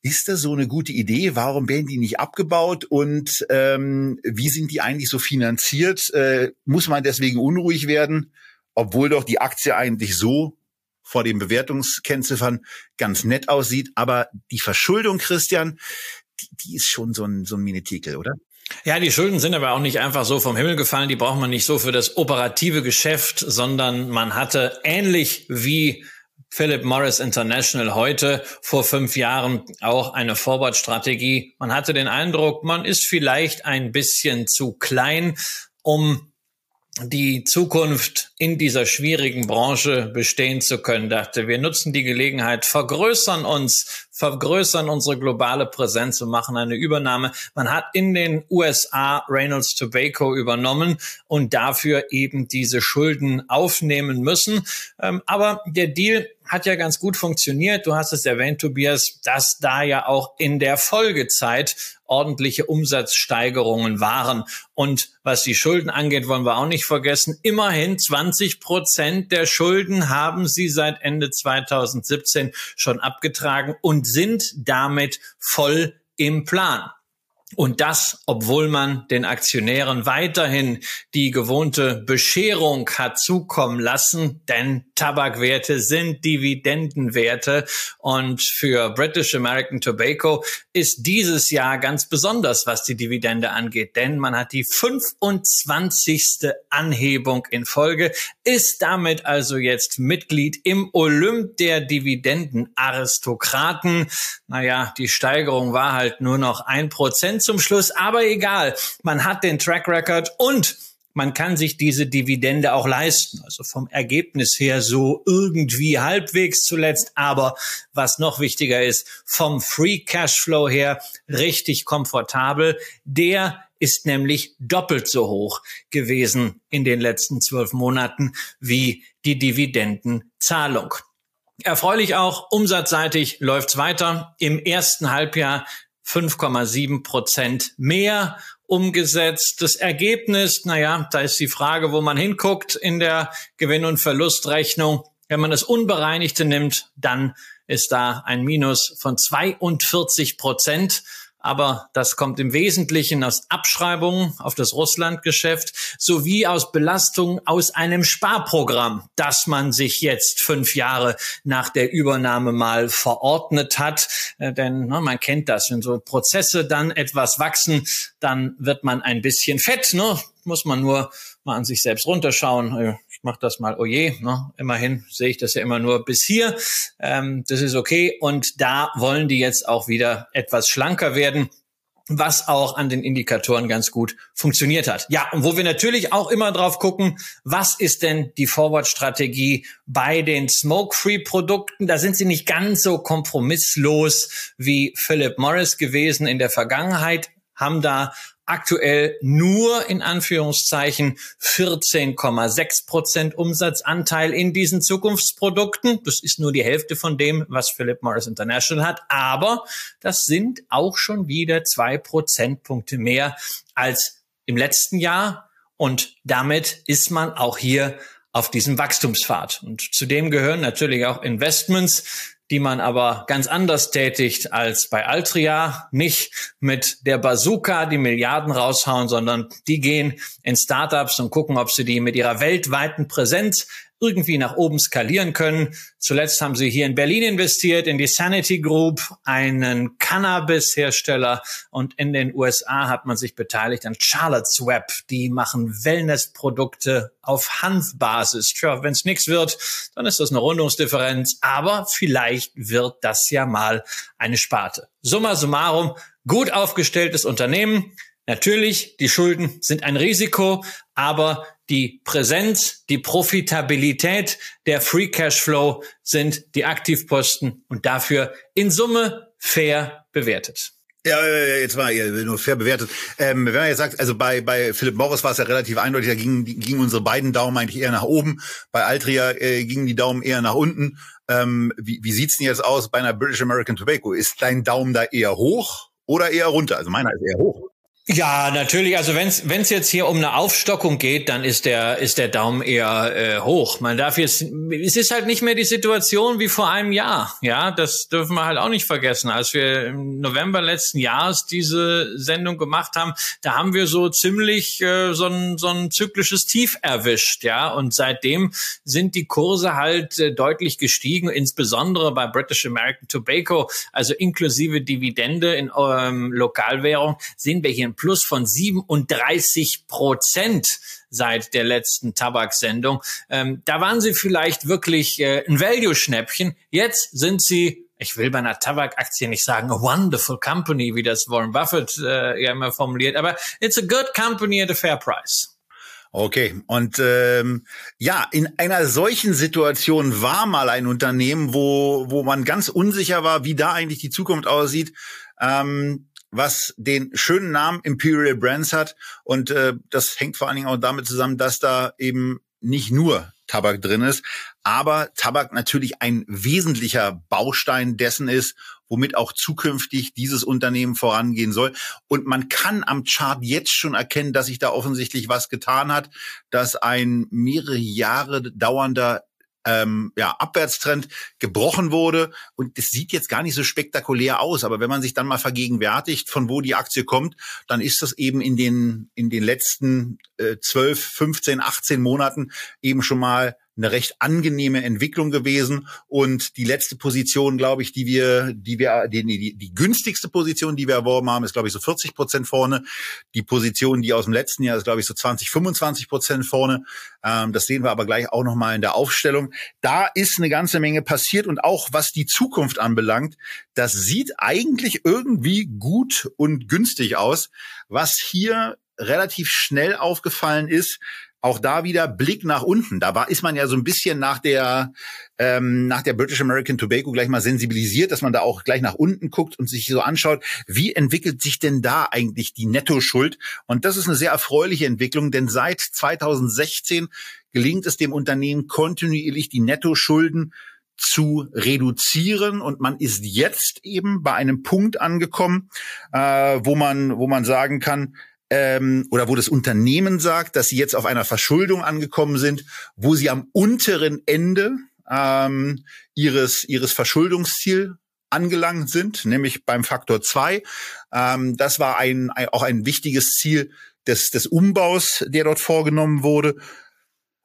ist das so eine gute Idee? Warum werden die nicht abgebaut? Und ähm, wie sind die eigentlich so finanziert? Äh, muss man deswegen unruhig werden? Obwohl doch die Aktie eigentlich so vor den Bewertungskennziffern ganz nett aussieht. Aber die Verschuldung, Christian, die, die ist schon so ein, so ein Minitikel, oder? Ja, die Schulden sind aber auch nicht einfach so vom Himmel gefallen. Die braucht man nicht so für das operative Geschäft, sondern man hatte ähnlich wie Philip Morris International heute vor fünf Jahren auch eine Forward-Strategie. Man hatte den Eindruck, man ist vielleicht ein bisschen zu klein, um die Zukunft in dieser schwierigen Branche bestehen zu können, dachte, wir nutzen die Gelegenheit, vergrößern uns, vergrößern unsere globale Präsenz und machen eine Übernahme. Man hat in den USA Reynolds Tobacco übernommen und dafür eben diese Schulden aufnehmen müssen. Ähm, aber der Deal hat ja ganz gut funktioniert. Du hast es erwähnt, Tobias, dass da ja auch in der Folgezeit ordentliche Umsatzsteigerungen waren. Und was die Schulden angeht, wollen wir auch nicht vergessen. Immerhin 20 Prozent der Schulden haben sie seit Ende 2017 schon abgetragen und sind damit voll im Plan. Und das, obwohl man den Aktionären weiterhin die gewohnte Bescherung hat zukommen lassen, denn Tabakwerte sind Dividendenwerte. Und für British American Tobacco ist dieses Jahr ganz besonders, was die Dividende angeht, denn man hat die 25. Anhebung in Folge, ist damit also jetzt Mitglied im Olymp der Dividendenaristokraten. Naja, die Steigerung war halt nur noch ein Prozent zum Schluss, aber egal. Man hat den Track Record und man kann sich diese Dividende auch leisten. Also vom Ergebnis her so irgendwie halbwegs zuletzt. Aber was noch wichtiger ist, vom Free Cashflow her richtig komfortabel. Der ist nämlich doppelt so hoch gewesen in den letzten zwölf Monaten wie die Dividendenzahlung. Erfreulich auch, umsatzseitig läuft's weiter. Im ersten Halbjahr 5,7 Prozent mehr umgesetzt. Das Ergebnis, naja, da ist die Frage, wo man hinguckt in der Gewinn- und Verlustrechnung. Wenn man das Unbereinigte nimmt, dann ist da ein Minus von 42 Prozent aber das kommt im Wesentlichen aus Abschreibungen auf das Russlandgeschäft sowie aus Belastungen aus einem Sparprogramm, das man sich jetzt fünf Jahre nach der Übernahme mal verordnet hat. Äh, denn ne, man kennt das, wenn so Prozesse dann etwas wachsen, dann wird man ein bisschen fett. Ne? Muss man nur mal an sich selbst runterschauen. Ich mache das mal, oh je, ne? immerhin sehe ich das ja immer nur bis hier. Ähm, das ist okay. Und da wollen die jetzt auch wieder etwas schlanker werden was auch an den Indikatoren ganz gut funktioniert hat. Ja, und wo wir natürlich auch immer drauf gucken, was ist denn die Forward-Strategie bei den Smoke-Free-Produkten? Da sind sie nicht ganz so kompromisslos wie Philip Morris gewesen in der Vergangenheit, haben da aktuell nur in Anführungszeichen 14,6 Prozent Umsatzanteil in diesen Zukunftsprodukten. Das ist nur die Hälfte von dem, was Philip Morris International hat. Aber das sind auch schon wieder zwei Prozentpunkte mehr als im letzten Jahr. Und damit ist man auch hier auf diesem Wachstumspfad. Und zudem gehören natürlich auch Investments, die man aber ganz anders tätigt als bei Altria. Nicht mit der Bazooka die Milliarden raushauen, sondern die gehen in Startups und gucken, ob sie die mit ihrer weltweiten Präsenz irgendwie nach oben skalieren können. Zuletzt haben sie hier in Berlin investiert, in die Sanity Group, einen Cannabis-Hersteller. Und in den USA hat man sich beteiligt an Charlotte's Web. Die machen Wellness-Produkte auf Hanfbasis. Tja, wenn es nichts wird, dann ist das eine Rundungsdifferenz. Aber vielleicht wird das ja mal eine Sparte. Summa summarum, gut aufgestelltes Unternehmen. Natürlich, die Schulden sind ein Risiko, aber die Präsenz, die Profitabilität, der Free Cashflow sind die Aktivposten und dafür in Summe fair bewertet. Ja, jetzt war ja nur fair bewertet. Ähm, wenn man jetzt sagt, also bei, bei Philip Morris war es ja relativ eindeutig, da gingen, gingen unsere beiden Daumen eigentlich eher nach oben. Bei Altria äh, gingen die Daumen eher nach unten. Ähm, wie, wie sieht's denn jetzt aus bei einer British American Tobacco? Ist dein Daumen da eher hoch oder eher runter? Also meiner ist eher hoch. Ja, natürlich. Also wenn es jetzt hier um eine Aufstockung geht, dann ist der ist der Daumen eher äh, hoch. Man darf jetzt, es ist halt nicht mehr die Situation wie vor einem Jahr. Ja, das dürfen wir halt auch nicht vergessen. Als wir im November letzten Jahres diese Sendung gemacht haben, da haben wir so ziemlich äh, so ein so ein zyklisches Tief erwischt. Ja, und seitdem sind die Kurse halt äh, deutlich gestiegen, insbesondere bei British American Tobacco, also inklusive Dividende in ähm, Lokalwährung, sehen wir hier Plus von 37 Prozent seit der letzten Tabaksendung. Ähm, da waren sie vielleicht wirklich äh, ein Value-Schnäppchen. Jetzt sind sie ich will bei einer Tabakaktie nicht sagen, a wonderful company, wie das Warren Buffett äh, ja immer formuliert, aber it's a good company at a fair price. Okay, und ähm, ja, in einer solchen Situation war mal ein Unternehmen, wo, wo man ganz unsicher war, wie da eigentlich die Zukunft aussieht. Ähm, was den schönen Namen Imperial Brands hat. Und äh, das hängt vor allen Dingen auch damit zusammen, dass da eben nicht nur Tabak drin ist, aber Tabak natürlich ein wesentlicher Baustein dessen ist, womit auch zukünftig dieses Unternehmen vorangehen soll. Und man kann am Chart jetzt schon erkennen, dass sich da offensichtlich was getan hat, dass ein mehrere Jahre dauernder ähm, ja, Abwärtstrend gebrochen wurde. Und es sieht jetzt gar nicht so spektakulär aus. Aber wenn man sich dann mal vergegenwärtigt, von wo die Aktie kommt, dann ist das eben in den, in den letzten äh, 12, 15, 18 Monaten eben schon mal eine recht angenehme Entwicklung gewesen. Und die letzte Position, glaube ich, die wir, die wir, die, die, die günstigste Position, die wir erworben haben, ist, glaube ich, so 40 Prozent vorne. Die Position, die aus dem letzten Jahr ist, glaube ich, so 20, 25 Prozent vorne. Ähm, das sehen wir aber gleich auch nochmal in der Aufstellung. Da ist eine ganze Menge passiert und auch was die Zukunft anbelangt, das sieht eigentlich irgendwie gut und günstig aus. Was hier relativ schnell aufgefallen ist, auch da wieder Blick nach unten. Da war, ist man ja so ein bisschen nach der, ähm, nach der British American Tobacco gleich mal sensibilisiert, dass man da auch gleich nach unten guckt und sich so anschaut, wie entwickelt sich denn da eigentlich die Nettoschuld? Und das ist eine sehr erfreuliche Entwicklung, denn seit 2016 gelingt es dem Unternehmen kontinuierlich die Nettoschulden zu reduzieren und man ist jetzt eben bei einem Punkt angekommen, äh, wo man wo man sagen kann, ähm, oder wo das Unternehmen sagt, dass sie jetzt auf einer Verschuldung angekommen sind, wo sie am unteren Ende ähm, ihres, ihres Verschuldungsziel angelangt sind, nämlich beim Faktor 2. Ähm, das war ein, ein, auch ein wichtiges Ziel des, des Umbaus, der dort vorgenommen wurde.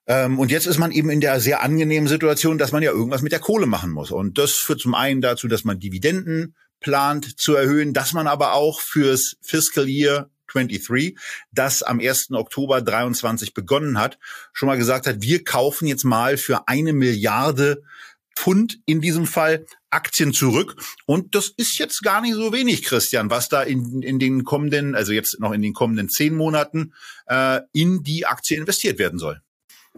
Ähm, und jetzt ist man eben in der sehr angenehmen Situation, dass man ja irgendwas mit der Kohle machen muss. Und das führt zum einen dazu, dass man Dividenden plant zu erhöhen, dass man aber auch fürs Fiscal Year 23, das am 1. Oktober 23 begonnen hat, schon mal gesagt hat, wir kaufen jetzt mal für eine Milliarde Pfund in diesem Fall Aktien zurück. Und das ist jetzt gar nicht so wenig, Christian, was da in, in den kommenden, also jetzt noch in den kommenden zehn Monaten äh, in die Aktie investiert werden soll.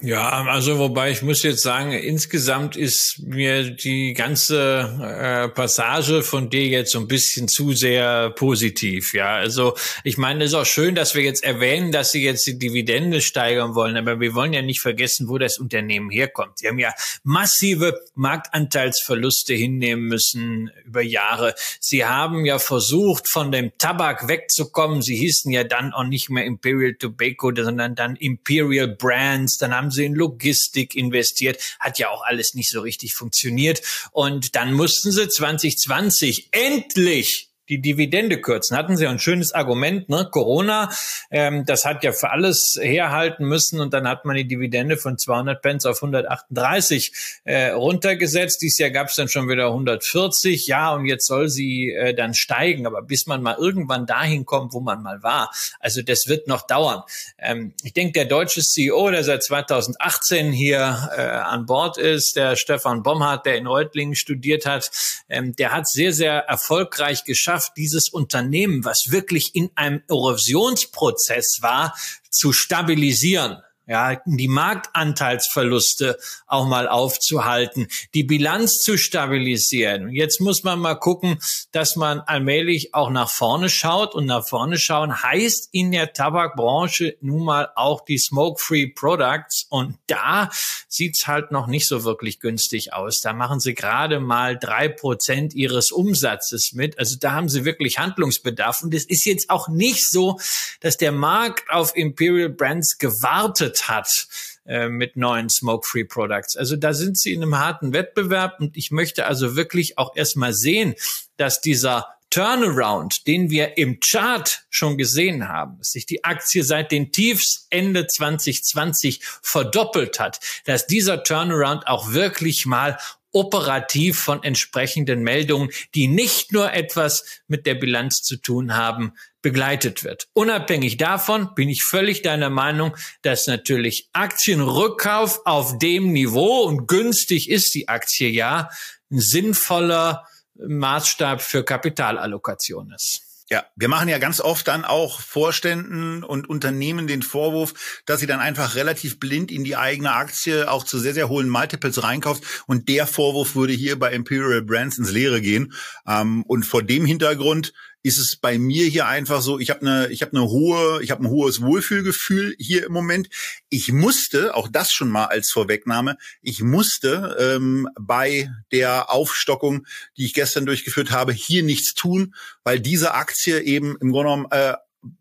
Ja, also wobei ich muss jetzt sagen, insgesamt ist mir die ganze äh, Passage von dir jetzt so ein bisschen zu sehr positiv. Ja, also ich meine, es ist auch schön, dass wir jetzt erwähnen, dass sie jetzt die Dividende steigern wollen, aber wir wollen ja nicht vergessen, wo das Unternehmen herkommt. Sie haben ja massive Marktanteilsverluste hinnehmen müssen über Jahre. Sie haben ja versucht, von dem Tabak wegzukommen. Sie hießen ja dann auch nicht mehr Imperial Tobacco, sondern dann Imperial Brands. Dann haben haben sie in Logistik investiert, hat ja auch alles nicht so richtig funktioniert. Und dann mussten sie 2020 endlich die Dividende kürzen. Hatten Sie ein schönes Argument, ne? Corona, ähm, das hat ja für alles herhalten müssen und dann hat man die Dividende von 200 Pence auf 138 äh, runtergesetzt. Dieses Jahr gab es dann schon wieder 140. Ja, und jetzt soll sie äh, dann steigen, aber bis man mal irgendwann dahin kommt, wo man mal war, also das wird noch dauern. Ähm, ich denke, der deutsche CEO, der seit 2018 hier äh, an Bord ist, der Stefan Bomhardt, der in Reutlingen studiert hat, ähm, der hat sehr, sehr erfolgreich geschafft, dieses Unternehmen, was wirklich in einem Erosionsprozess war, zu stabilisieren ja, die Marktanteilsverluste auch mal aufzuhalten, die Bilanz zu stabilisieren. Jetzt muss man mal gucken, dass man allmählich auch nach vorne schaut und nach vorne schauen heißt in der Tabakbranche nun mal auch die Smoke-Free Products und da sieht's halt noch nicht so wirklich günstig aus. Da machen sie gerade mal drei Prozent ihres Umsatzes mit. Also da haben sie wirklich Handlungsbedarf und es ist jetzt auch nicht so, dass der Markt auf Imperial Brands gewartet geöffnet hat äh, mit neuen Smoke-Free Products. Also da sind sie in einem harten Wettbewerb und ich möchte also wirklich auch erstmal sehen, dass dieser Turnaround, den wir im Chart schon gesehen haben, dass sich die Aktie seit den Tiefs Ende 2020 verdoppelt hat, dass dieser Turnaround auch wirklich mal operativ von entsprechenden Meldungen, die nicht nur etwas mit der Bilanz zu tun haben, begleitet wird. Unabhängig davon bin ich völlig deiner Meinung, dass natürlich Aktienrückkauf auf dem Niveau und günstig ist die Aktie ja ein sinnvoller Maßstab für Kapitalallokation ist. Ja, wir machen ja ganz oft dann auch Vorständen und Unternehmen den Vorwurf, dass sie dann einfach relativ blind in die eigene Aktie auch zu sehr, sehr hohen Multiples reinkauft. Und der Vorwurf würde hier bei Imperial Brands ins Leere gehen. Ähm, und vor dem Hintergrund ist es bei mir hier einfach so, ich habe eine ich habe eine hohe, ich habe ein hohes Wohlfühlgefühl hier im Moment. Ich musste, auch das schon mal als Vorwegnahme, ich musste ähm, bei der Aufstockung, die ich gestern durchgeführt habe, hier nichts tun, weil diese Aktie eben im Grunde genommen äh,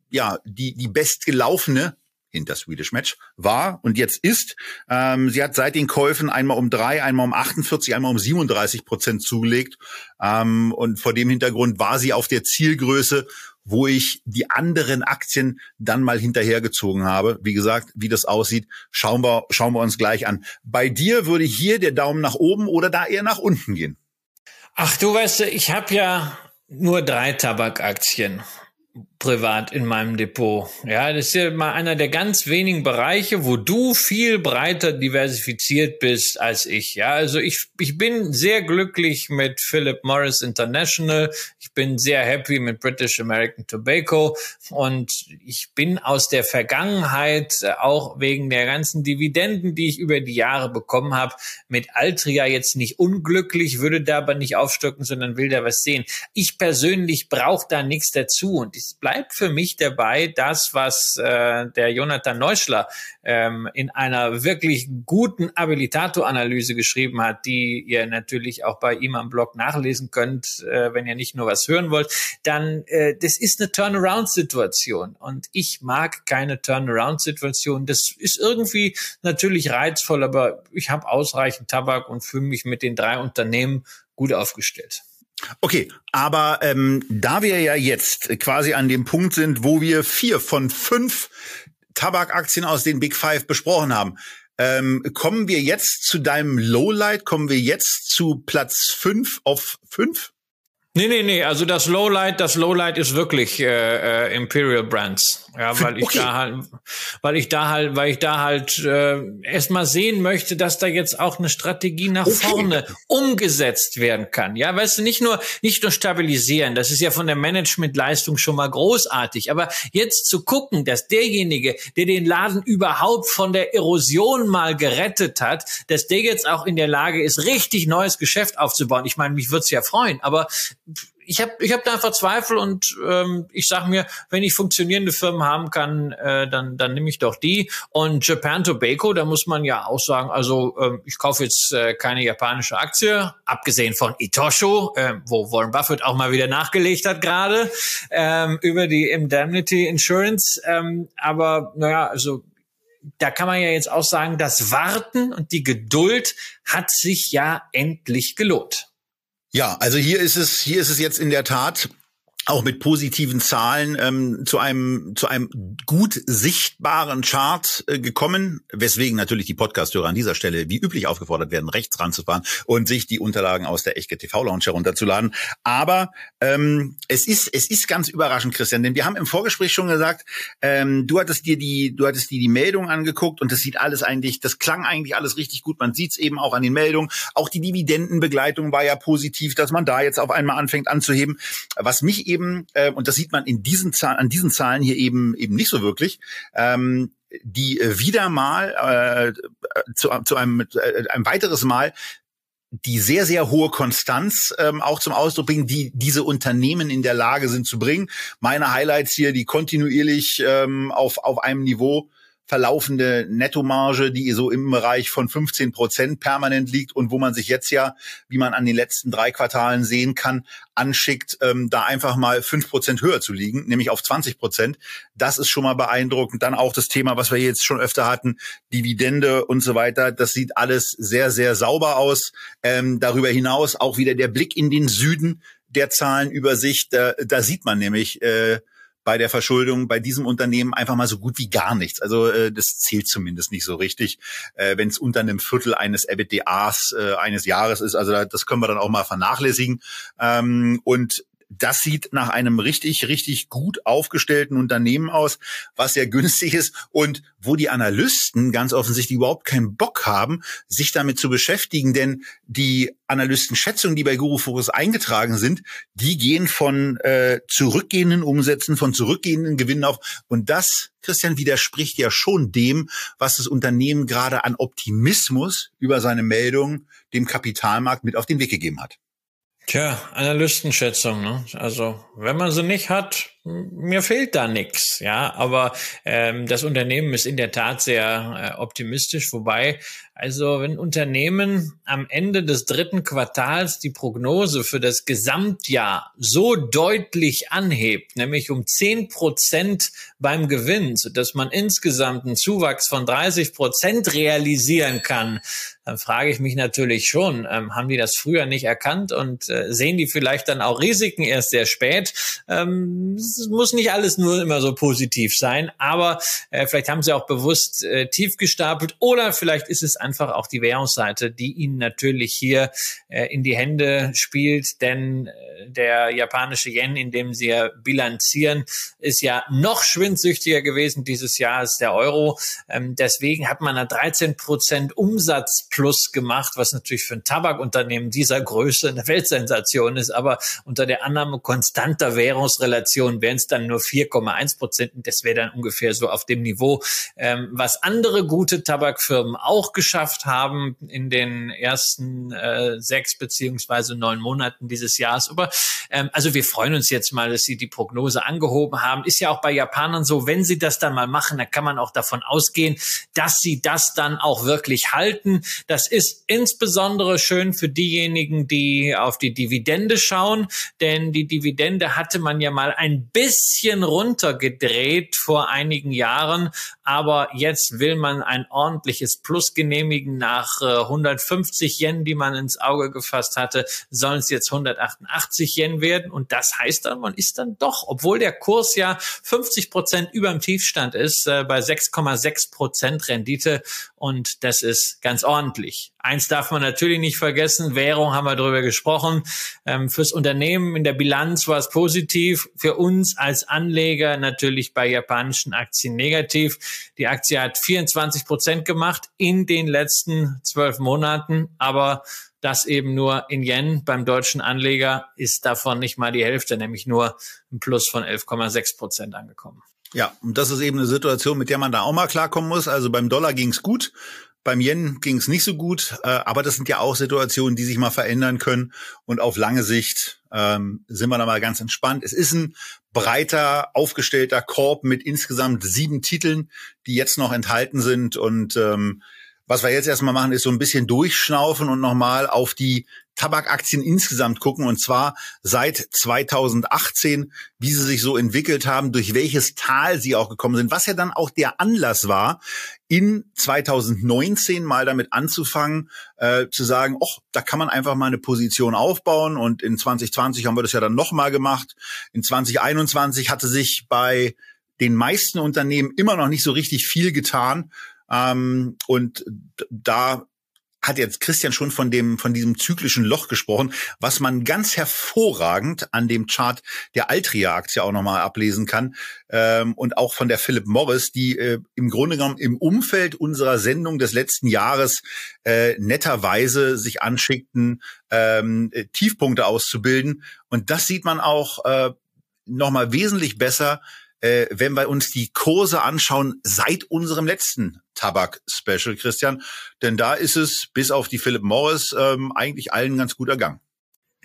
ja die die bestgelaufene hinter Swedish Match war und jetzt ist. Ähm, sie hat seit den Käufen einmal um drei, einmal um 48, einmal um 37 Prozent zugelegt. Ähm, und vor dem Hintergrund war sie auf der Zielgröße, wo ich die anderen Aktien dann mal hinterhergezogen habe. Wie gesagt, wie das aussieht, schauen wir, schauen wir uns gleich an. Bei dir würde hier der Daumen nach oben oder da eher nach unten gehen. Ach, du weißt, ich habe ja nur drei Tabakaktien privat in meinem Depot. Ja, das ist ja mal einer der ganz wenigen Bereiche, wo du viel breiter diversifiziert bist als ich. Ja, also ich, ich bin sehr glücklich mit Philip Morris International. Ich bin sehr happy mit British American Tobacco und ich bin aus der Vergangenheit äh, auch wegen der ganzen Dividenden, die ich über die Jahre bekommen habe, mit Altria jetzt nicht unglücklich, würde da aber nicht aufstocken, sondern will da was sehen. Ich persönlich brauche da nichts dazu und es bleibt bleibt für mich dabei das, was äh, der Jonathan Neuschler ähm, in einer wirklich guten Habilitator-Analyse geschrieben hat, die ihr natürlich auch bei ihm am Blog nachlesen könnt, äh, wenn ihr nicht nur was hören wollt, dann äh, das ist eine Turnaround-Situation und ich mag keine Turnaround-Situation. Das ist irgendwie natürlich reizvoll, aber ich habe ausreichend Tabak und fühle mich mit den drei Unternehmen gut aufgestellt. Okay, aber ähm, da wir ja jetzt quasi an dem Punkt sind, wo wir vier von fünf Tabakaktien aus den Big Five besprochen haben, ähm, kommen wir jetzt zu deinem Lowlight? Kommen wir jetzt zu Platz fünf auf fünf? Nee, nee, nee, also das Lowlight, das Lowlight ist wirklich äh, äh, Imperial Brands. Ja, weil ich okay. da halt, weil ich da halt, weil ich da halt äh, erstmal sehen möchte, dass da jetzt auch eine Strategie nach okay. vorne umgesetzt werden kann. Ja, weißt du, nicht nur nicht nur stabilisieren, das ist ja von der Managementleistung schon mal großartig, aber jetzt zu gucken, dass derjenige, der den Laden überhaupt von der Erosion mal gerettet hat, dass der jetzt auch in der Lage ist, richtig neues Geschäft aufzubauen. Ich meine, mich würde es ja freuen, aber ich habe ich hab da einfach Zweifel und ähm, ich sage mir, wenn ich funktionierende Firmen haben kann, äh, dann, dann nehme ich doch die. Und Japan Tobacco, da muss man ja auch sagen, also ähm, ich kaufe jetzt äh, keine japanische Aktie, abgesehen von Itosho, äh, wo Warren Buffett auch mal wieder nachgelegt hat gerade ähm, über die Indemnity Insurance. Ähm, aber naja, also da kann man ja jetzt auch sagen, das Warten und die Geduld hat sich ja endlich gelohnt. Ja, also hier ist es, hier ist es jetzt in der Tat auch mit positiven Zahlen ähm, zu einem zu einem gut sichtbaren Chart äh, gekommen, weswegen natürlich die Podcasthörer an dieser Stelle wie üblich aufgefordert werden, rechts ranzufahren und sich die Unterlagen aus der Echtge TV Lounge herunterzuladen. Aber ähm, es ist es ist ganz überraschend, Christian, denn wir haben im Vorgespräch schon gesagt, ähm, du hattest dir die du hattest dir die Meldung angeguckt und das sieht alles eigentlich, das klang eigentlich alles richtig gut. Man sieht es eben auch an den Meldungen. Auch die Dividendenbegleitung war ja positiv, dass man da jetzt auf einmal anfängt anzuheben. Was mich eben, äh, und das sieht man in diesen Zahlen, an diesen Zahlen hier eben eben nicht so wirklich, ähm, die äh, wieder mal äh, zu, zu einem, äh, ein weiteres Mal die sehr, sehr hohe Konstanz ähm, auch zum Ausdruck bringen, die diese Unternehmen in der Lage sind zu bringen. Meine Highlights hier, die kontinuierlich ähm, auf, auf einem Niveau verlaufende Nettomarge, die so im Bereich von 15 Prozent permanent liegt und wo man sich jetzt ja, wie man an den letzten drei Quartalen sehen kann, anschickt, ähm, da einfach mal fünf Prozent höher zu liegen, nämlich auf 20 Prozent. Das ist schon mal beeindruckend. Dann auch das Thema, was wir jetzt schon öfter hatten, Dividende und so weiter. Das sieht alles sehr, sehr sauber aus. Ähm, darüber hinaus auch wieder der Blick in den Süden der Zahlenübersicht. Da, da sieht man nämlich, äh, bei der Verschuldung bei diesem Unternehmen einfach mal so gut wie gar nichts. Also äh, das zählt zumindest nicht so richtig, äh, wenn es unter einem Viertel eines EBITDAs äh, eines Jahres ist. Also das können wir dann auch mal vernachlässigen. Ähm, und das sieht nach einem richtig, richtig gut aufgestellten Unternehmen aus, was sehr günstig ist und wo die Analysten ganz offensichtlich überhaupt keinen Bock haben, sich damit zu beschäftigen, denn die Analystenschätzungen, die bei Guru Focus eingetragen sind, die gehen von äh, zurückgehenden Umsätzen, von zurückgehenden Gewinnen auf und das, Christian, widerspricht ja schon dem, was das Unternehmen gerade an Optimismus über seine Meldung dem Kapitalmarkt mit auf den Weg gegeben hat. Tja, Analystenschätzung, ne? Also wenn man sie nicht hat, mir fehlt da nichts, ja. Aber ähm, das Unternehmen ist in der Tat sehr äh, optimistisch, wobei also wenn Unternehmen am Ende des dritten Quartals die Prognose für das Gesamtjahr so deutlich anhebt, nämlich um zehn Prozent beim Gewinn, sodass man insgesamt einen Zuwachs von 30 Prozent realisieren kann, dann frage ich mich natürlich schon, ähm, haben die das früher nicht erkannt und äh, sehen die vielleicht dann auch Risiken erst sehr spät? Ähm, es muss nicht alles nur immer so positiv sein, aber äh, vielleicht haben sie auch bewusst äh, tief gestapelt oder vielleicht ist es einfach auch die Währungsseite, die ihnen natürlich hier äh, in die Hände spielt, denn äh, der japanische Yen, in dem sie ja bilanzieren, ist ja noch schwindsüchtiger gewesen dieses Jahr als der Euro. Ähm, deswegen hat man da 13 Prozent Umsatz plus gemacht, was natürlich für ein Tabakunternehmen dieser Größe eine Weltsensation ist. Aber unter der Annahme konstanter Währungsrelation wären es dann nur 4,1 Prozent. Das wäre dann ungefähr so auf dem Niveau, ähm, was andere gute Tabakfirmen auch geschafft haben in den ersten äh, sechs beziehungsweise neun Monaten dieses Jahres. Aber ähm, also wir freuen uns jetzt mal, dass Sie die Prognose angehoben haben. Ist ja auch bei Japanern so, wenn Sie das dann mal machen, dann kann man auch davon ausgehen, dass Sie das dann auch wirklich halten. Das ist insbesondere schön für diejenigen, die auf die Dividende schauen, denn die Dividende hatte man ja mal ein bisschen runtergedreht vor einigen Jahren, aber jetzt will man ein ordentliches Plus genehmigen nach äh, 150 Yen, die man ins Auge gefasst hatte, sollen es jetzt 188 Yen werden und das heißt dann, man ist dann doch, obwohl der Kurs ja 50 Prozent über dem Tiefstand ist, äh, bei 6,6 Prozent Rendite und das ist ganz ordentlich. Eins darf man natürlich nicht vergessen, Währung haben wir darüber gesprochen. Ähm, fürs Unternehmen in der Bilanz war es positiv, für uns als Anleger natürlich bei japanischen Aktien negativ. Die Aktie hat 24 Prozent gemacht in den letzten zwölf Monaten, aber das eben nur in Yen. Beim deutschen Anleger ist davon nicht mal die Hälfte, nämlich nur ein Plus von 11,6 Prozent angekommen. Ja, und das ist eben eine Situation, mit der man da auch mal klarkommen muss. Also beim Dollar ging's gut, beim Yen ging's nicht so gut, äh, aber das sind ja auch Situationen, die sich mal verändern können. Und auf lange Sicht ähm, sind wir da mal ganz entspannt. Es ist ein breiter, aufgestellter Korb mit insgesamt sieben Titeln, die jetzt noch enthalten sind. Und ähm, Was wir jetzt erstmal machen, ist so ein bisschen durchschnaufen und nochmal auf die Tabakaktien insgesamt gucken und zwar seit 2018, wie sie sich so entwickelt haben, durch welches Tal sie auch gekommen sind, was ja dann auch der Anlass war, in 2019 mal damit anzufangen, äh, zu sagen, ach, da kann man einfach mal eine Position aufbauen und in 2020 haben wir das ja dann nochmal gemacht. In 2021 hatte sich bei den meisten Unternehmen immer noch nicht so richtig viel getan. Ähm, und da hat jetzt Christian schon von dem, von diesem zyklischen Loch gesprochen, was man ganz hervorragend an dem Chart der Altria-Aktie auch nochmal ablesen kann ähm, und auch von der Philip Morris, die äh, im Grunde genommen im Umfeld unserer Sendung des letzten Jahres äh, netterweise sich anschickten, ähm, äh, Tiefpunkte auszubilden. Und das sieht man auch äh, nochmal wesentlich besser, äh, wenn wir uns die Kurse anschauen seit unserem letzten Tabak-Special, Christian. Denn da ist es bis auf die Philip Morris ähm, eigentlich allen ganz gut ergangen.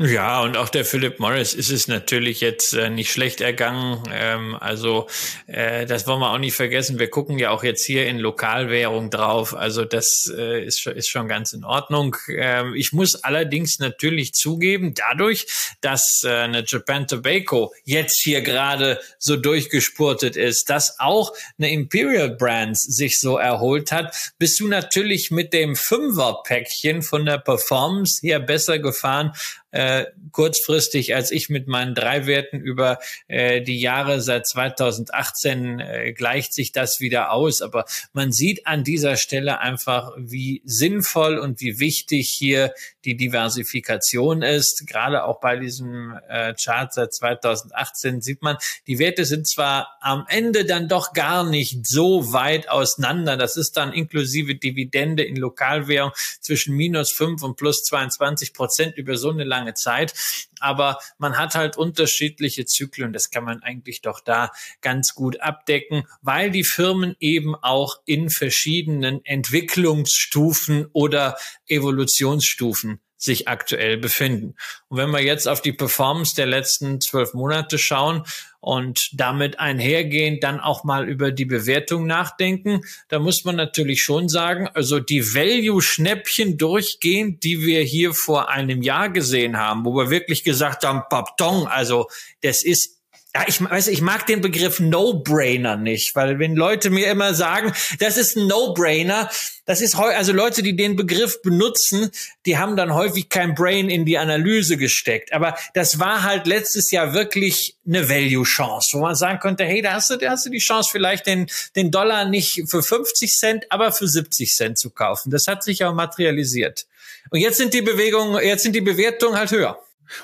Ja, und auch der Philip Morris ist es natürlich jetzt äh, nicht schlecht ergangen. Ähm, also äh, das wollen wir auch nicht vergessen. Wir gucken ja auch jetzt hier in Lokalwährung drauf. Also das äh, ist, ist schon ganz in Ordnung. Ähm, ich muss allerdings natürlich zugeben, dadurch, dass äh, eine Japan Tobacco jetzt hier gerade so durchgespurtet ist, dass auch eine Imperial Brands sich so erholt hat, bist du natürlich mit dem Fünfer-Päckchen von der Performance hier besser gefahren äh, kurzfristig, als ich mit meinen drei Werten über äh, die Jahre seit 2018 äh, gleicht sich das wieder aus. Aber man sieht an dieser Stelle einfach, wie sinnvoll und wie wichtig hier die Diversifikation ist. Gerade auch bei diesem äh, Chart seit 2018 sieht man, die Werte sind zwar am Ende dann doch gar nicht so weit auseinander. Das ist dann inklusive Dividende in Lokalwährung zwischen minus fünf und plus 22 Prozent über so eine lange Zeit. Aber man hat halt unterschiedliche Zyklen. Das kann man eigentlich doch da ganz gut abdecken, weil die Firmen eben auch in verschiedenen Entwicklungsstufen oder Evolutionsstufen sich aktuell befinden. Und wenn wir jetzt auf die Performance der letzten zwölf Monate schauen und damit einhergehend dann auch mal über die Bewertung nachdenken, da muss man natürlich schon sagen, also die Value-Schnäppchen durchgehend, die wir hier vor einem Jahr gesehen haben, wo wir wirklich gesagt haben, Papton, also das ist ja, ich weiß, ich mag den Begriff No-Brainer nicht, weil wenn Leute mir immer sagen, das ist ein No-Brainer, das ist also Leute, die den Begriff benutzen, die haben dann häufig kein Brain in die Analyse gesteckt. Aber das war halt letztes Jahr wirklich eine Value-Chance, wo man sagen könnte, hey, da hast du, da hast du die Chance, vielleicht den, den Dollar nicht für 50 Cent, aber für 70 Cent zu kaufen. Das hat sich auch materialisiert. Und jetzt sind die Bewegungen, jetzt sind die Bewertungen halt höher.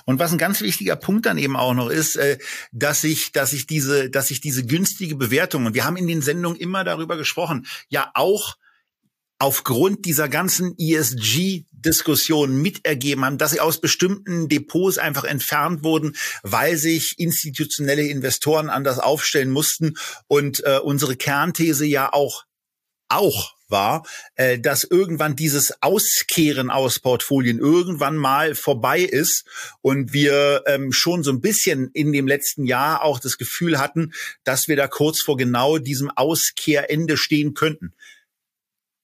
Und was ein ganz wichtiger Punkt dann eben auch noch ist, äh, dass sich, dass sich diese, dass sich diese günstige Bewertung und wir haben in den Sendungen immer darüber gesprochen, ja auch aufgrund dieser ganzen ESG-Diskussionen mitergeben haben, dass sie aus bestimmten Depots einfach entfernt wurden, weil sich institutionelle Investoren anders aufstellen mussten und äh, unsere Kernthese ja auch auch war, äh, dass irgendwann dieses Auskehren aus Portfolien irgendwann mal vorbei ist und wir ähm, schon so ein bisschen in dem letzten Jahr auch das Gefühl hatten, dass wir da kurz vor genau diesem Auskehrende stehen könnten.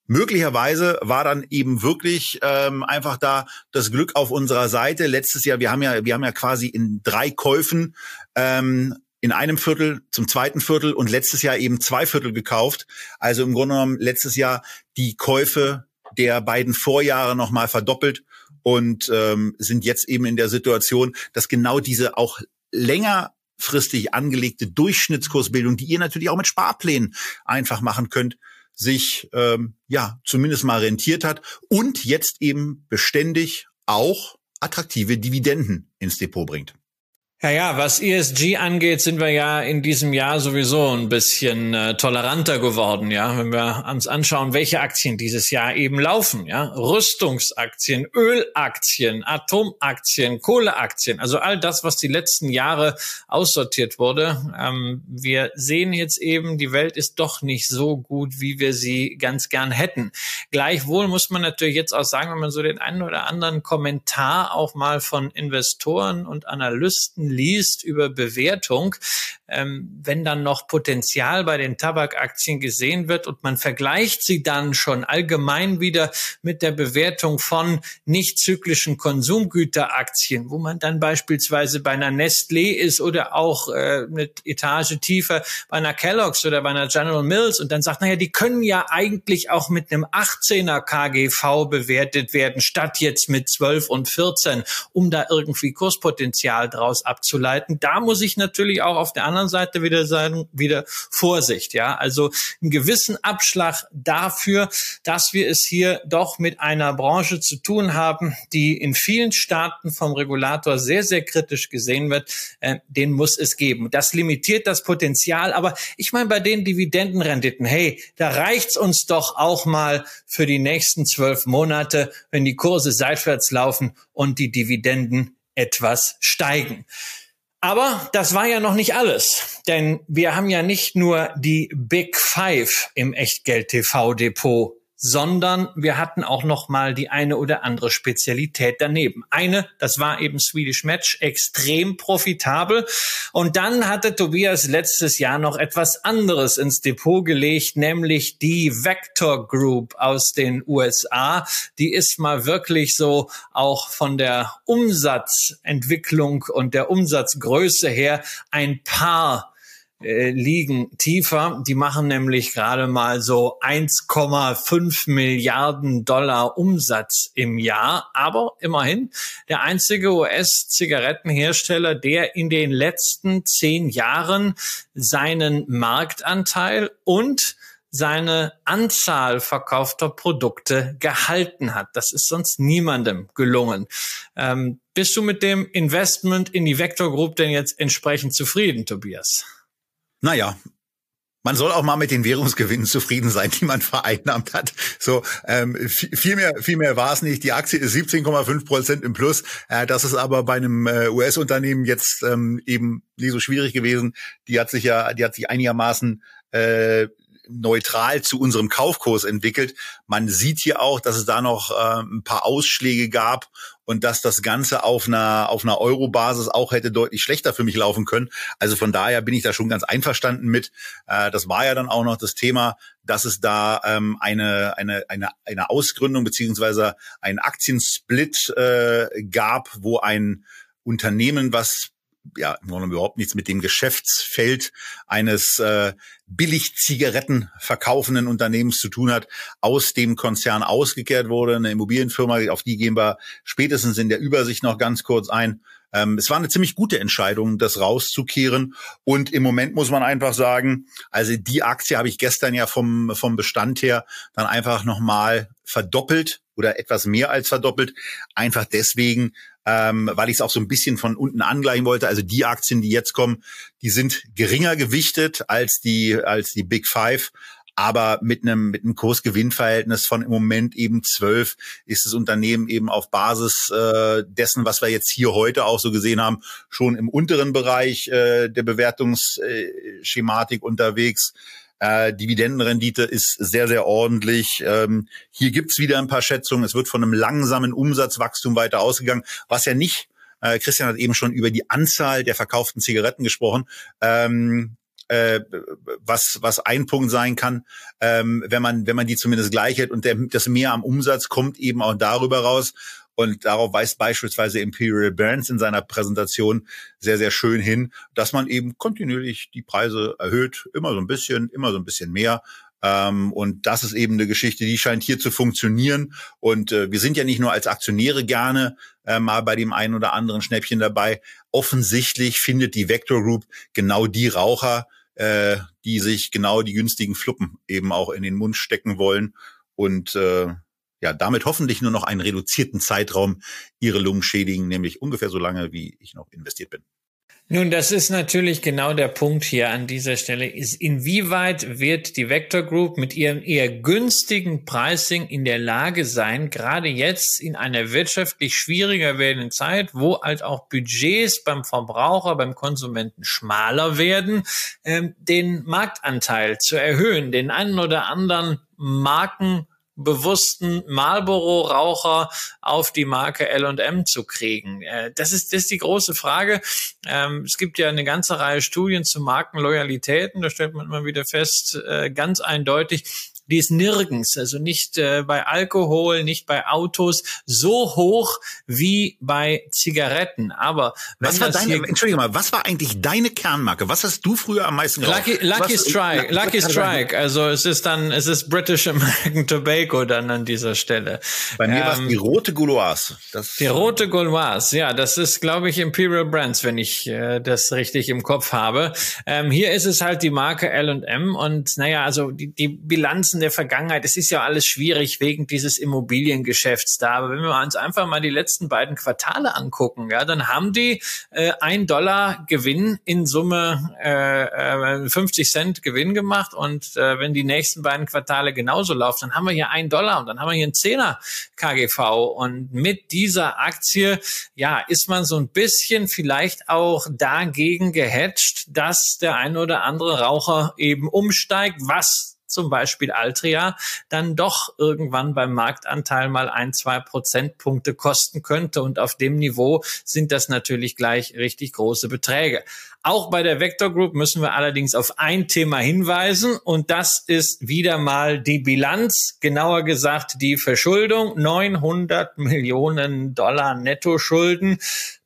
Möglicherweise war dann eben wirklich ähm, einfach da das Glück auf unserer Seite. Letztes Jahr, wir haben ja, wir haben ja quasi in drei Käufen ähm, in einem Viertel zum zweiten Viertel und letztes Jahr eben zwei Viertel gekauft. Also im Grunde genommen letztes Jahr die Käufe der beiden Vorjahre nochmal verdoppelt und ähm, sind jetzt eben in der Situation, dass genau diese auch längerfristig angelegte Durchschnittskursbildung, die ihr natürlich auch mit Sparplänen einfach machen könnt, sich ähm, ja zumindest mal rentiert hat und jetzt eben beständig auch attraktive Dividenden ins Depot bringt. Ja, ja, was ESG angeht, sind wir ja in diesem Jahr sowieso ein bisschen äh, toleranter geworden, ja, wenn wir uns anschauen, welche Aktien dieses Jahr eben laufen, ja, Rüstungsaktien, Ölaktien, Atomaktien, Kohleaktien, also all das, was die letzten Jahre aussortiert wurde. Ähm, wir sehen jetzt eben, die Welt ist doch nicht so gut, wie wir sie ganz gern hätten. Gleichwohl muss man natürlich jetzt auch sagen, wenn man so den einen oder anderen Kommentar auch mal von Investoren und Analysten liest über Bewertung, ähm, wenn dann noch Potenzial bei den Tabakaktien gesehen wird und man vergleicht sie dann schon allgemein wieder mit der Bewertung von nicht zyklischen Konsumgüteraktien, wo man dann beispielsweise bei einer Nestlé ist oder auch äh, eine Etage tiefer bei einer Kellogg's oder bei einer General Mills und dann sagt, naja, die können ja eigentlich auch mit einem 18er KGV bewertet werden, statt jetzt mit 12 und 14, um da irgendwie Kurspotenzial draus abzuleiten. Da muss ich natürlich auch auf der anderen Seite wieder sagen, wieder Vorsicht, ja. Also einen gewissen Abschlag dafür, dass wir es hier doch mit einer Branche zu tun haben, die in vielen Staaten vom Regulator sehr, sehr kritisch gesehen wird, äh, den muss es geben. Das limitiert das Potenzial, aber ich meine, bei den Dividendenrenditen, hey, da reicht's uns doch auch mal für die nächsten zwölf Monate, wenn die Kurse seitwärts laufen und die Dividenden etwas steigen. Aber das war ja noch nicht alles, denn wir haben ja nicht nur die Big Five im Echtgeld-TV-Depot sondern wir hatten auch noch mal die eine oder andere Spezialität daneben. Eine, das war eben Swedish Match, extrem profitabel. Und dann hatte Tobias letztes Jahr noch etwas anderes ins Depot gelegt, nämlich die Vector Group aus den USA. Die ist mal wirklich so auch von der Umsatzentwicklung und der Umsatzgröße her ein paar äh, liegen tiefer. Die machen nämlich gerade mal so 1,5 Milliarden Dollar Umsatz im Jahr. Aber immerhin der einzige US-Zigarettenhersteller, der in den letzten zehn Jahren seinen Marktanteil und seine Anzahl verkaufter Produkte gehalten hat. Das ist sonst niemandem gelungen. Ähm, bist du mit dem Investment in die Vector Group denn jetzt entsprechend zufrieden, Tobias? Naja, man soll auch mal mit den Währungsgewinnen zufrieden sein, die man vereinnahmt hat. So ähm, viel mehr, viel mehr war es nicht. Die Aktie ist 17,5 Prozent im Plus. Äh, das ist aber bei einem äh, US-Unternehmen jetzt ähm, eben nie so schwierig gewesen. Die hat sich ja, die hat sich einigermaßen äh, neutral zu unserem Kaufkurs entwickelt. Man sieht hier auch, dass es da noch äh, ein paar Ausschläge gab und dass das Ganze auf einer, auf einer Euro-Basis auch hätte deutlich schlechter für mich laufen können. Also von daher bin ich da schon ganz einverstanden mit. Äh, das war ja dann auch noch das Thema, dass es da ähm, eine, eine, eine, eine Ausgründung beziehungsweise einen Aktiensplit äh, gab, wo ein Unternehmen, was ja überhaupt nichts mit dem Geschäftsfeld eines äh, billig Zigaretten verkaufenden Unternehmens zu tun hat, aus dem Konzern ausgekehrt wurde. Eine Immobilienfirma, auf die gehen wir spätestens in der Übersicht noch ganz kurz ein. Ähm, es war eine ziemlich gute Entscheidung, das rauszukehren. Und im Moment muss man einfach sagen, also die Aktie habe ich gestern ja vom, vom Bestand her dann einfach nochmal verdoppelt oder etwas mehr als verdoppelt. Einfach deswegen, ähm, weil ich es auch so ein bisschen von unten angleichen wollte. Also die Aktien, die jetzt kommen, die sind geringer gewichtet als die als die Big Five. Aber mit einem, mit einem Kursgewinnverhältnis von im Moment eben zwölf ist das Unternehmen eben auf Basis äh, dessen, was wir jetzt hier heute auch so gesehen haben, schon im unteren Bereich äh, der Bewertungsschematik unterwegs. Äh, Dividendenrendite ist sehr, sehr ordentlich. Ähm, hier gibt's wieder ein paar Schätzungen. Es wird von einem langsamen Umsatzwachstum weiter ausgegangen, was ja nicht, äh, Christian hat eben schon über die Anzahl der verkauften Zigaretten gesprochen. Ähm, äh, was was ein Punkt sein kann, ähm, wenn man wenn man die zumindest gleich hält und der, das mehr am Umsatz kommt eben auch darüber raus. Und darauf weist beispielsweise Imperial Brands in seiner Präsentation sehr, sehr schön hin, dass man eben kontinuierlich die Preise erhöht, immer so ein bisschen, immer so ein bisschen mehr. Ähm, und das ist eben eine Geschichte, die scheint hier zu funktionieren. Und äh, wir sind ja nicht nur als Aktionäre gerne äh, mal bei dem einen oder anderen Schnäppchen dabei. Offensichtlich findet die Vector Group genau die Raucher, äh, die sich genau die günstigen Fluppen eben auch in den Mund stecken wollen. Und äh, ja, damit hoffentlich nur noch einen reduzierten Zeitraum ihre Lungen schädigen, nämlich ungefähr so lange, wie ich noch investiert bin. Nun, das ist natürlich genau der Punkt hier an dieser Stelle. Ist, inwieweit wird die Vector Group mit ihrem eher günstigen Pricing in der Lage sein, gerade jetzt in einer wirtschaftlich schwieriger werdenden Zeit, wo halt auch Budgets beim Verbraucher, beim Konsumenten schmaler werden, ähm, den Marktanteil zu erhöhen, den einen oder anderen Marken bewussten Marlboro-Raucher auf die Marke L&M zu kriegen? Äh, das ist, das ist die große Frage. Ähm, es gibt ja eine ganze Reihe Studien zu Markenloyalitäten. Da stellt man immer wieder fest, äh, ganz eindeutig, die ist nirgends, also nicht äh, bei Alkohol, nicht bei Autos so hoch wie bei Zigaretten. Aber was war deine, Entschuldige mal, was war eigentlich deine Kernmarke? Was hast du früher am meisten geraucht? Lucky, Lucky was, Strike, Lucky, Lucky Strike. Also es ist dann, es ist British American Tobacco dann an dieser Stelle. Bei mir ähm, war es die rote Gauloise. Das, die rote Gauloise, ja, das ist, glaube ich, Imperial Brands, wenn ich äh, das richtig im Kopf habe. Ähm, hier ist es halt die Marke L&M und naja, also die, die Bilanzen in der Vergangenheit, es ist ja alles schwierig wegen dieses Immobiliengeschäfts da. Aber wenn wir uns einfach mal die letzten beiden Quartale angucken, ja, dann haben die äh, ein Dollar Gewinn in Summe äh, 50 äh, Cent Gewinn gemacht. Und äh, wenn die nächsten beiden Quartale genauso laufen, dann haben wir hier ein Dollar und dann haben wir hier ein Zehner KGV. Und mit dieser Aktie, ja, ist man so ein bisschen vielleicht auch dagegen gehatcht, dass der ein oder andere Raucher eben umsteigt, was zum Beispiel Altria, dann doch irgendwann beim Marktanteil mal ein, zwei Prozentpunkte kosten könnte. Und auf dem Niveau sind das natürlich gleich richtig große Beträge. Auch bei der Vector Group müssen wir allerdings auf ein Thema hinweisen und das ist wieder mal die Bilanz, genauer gesagt die Verschuldung, 900 Millionen Dollar Nettoschulden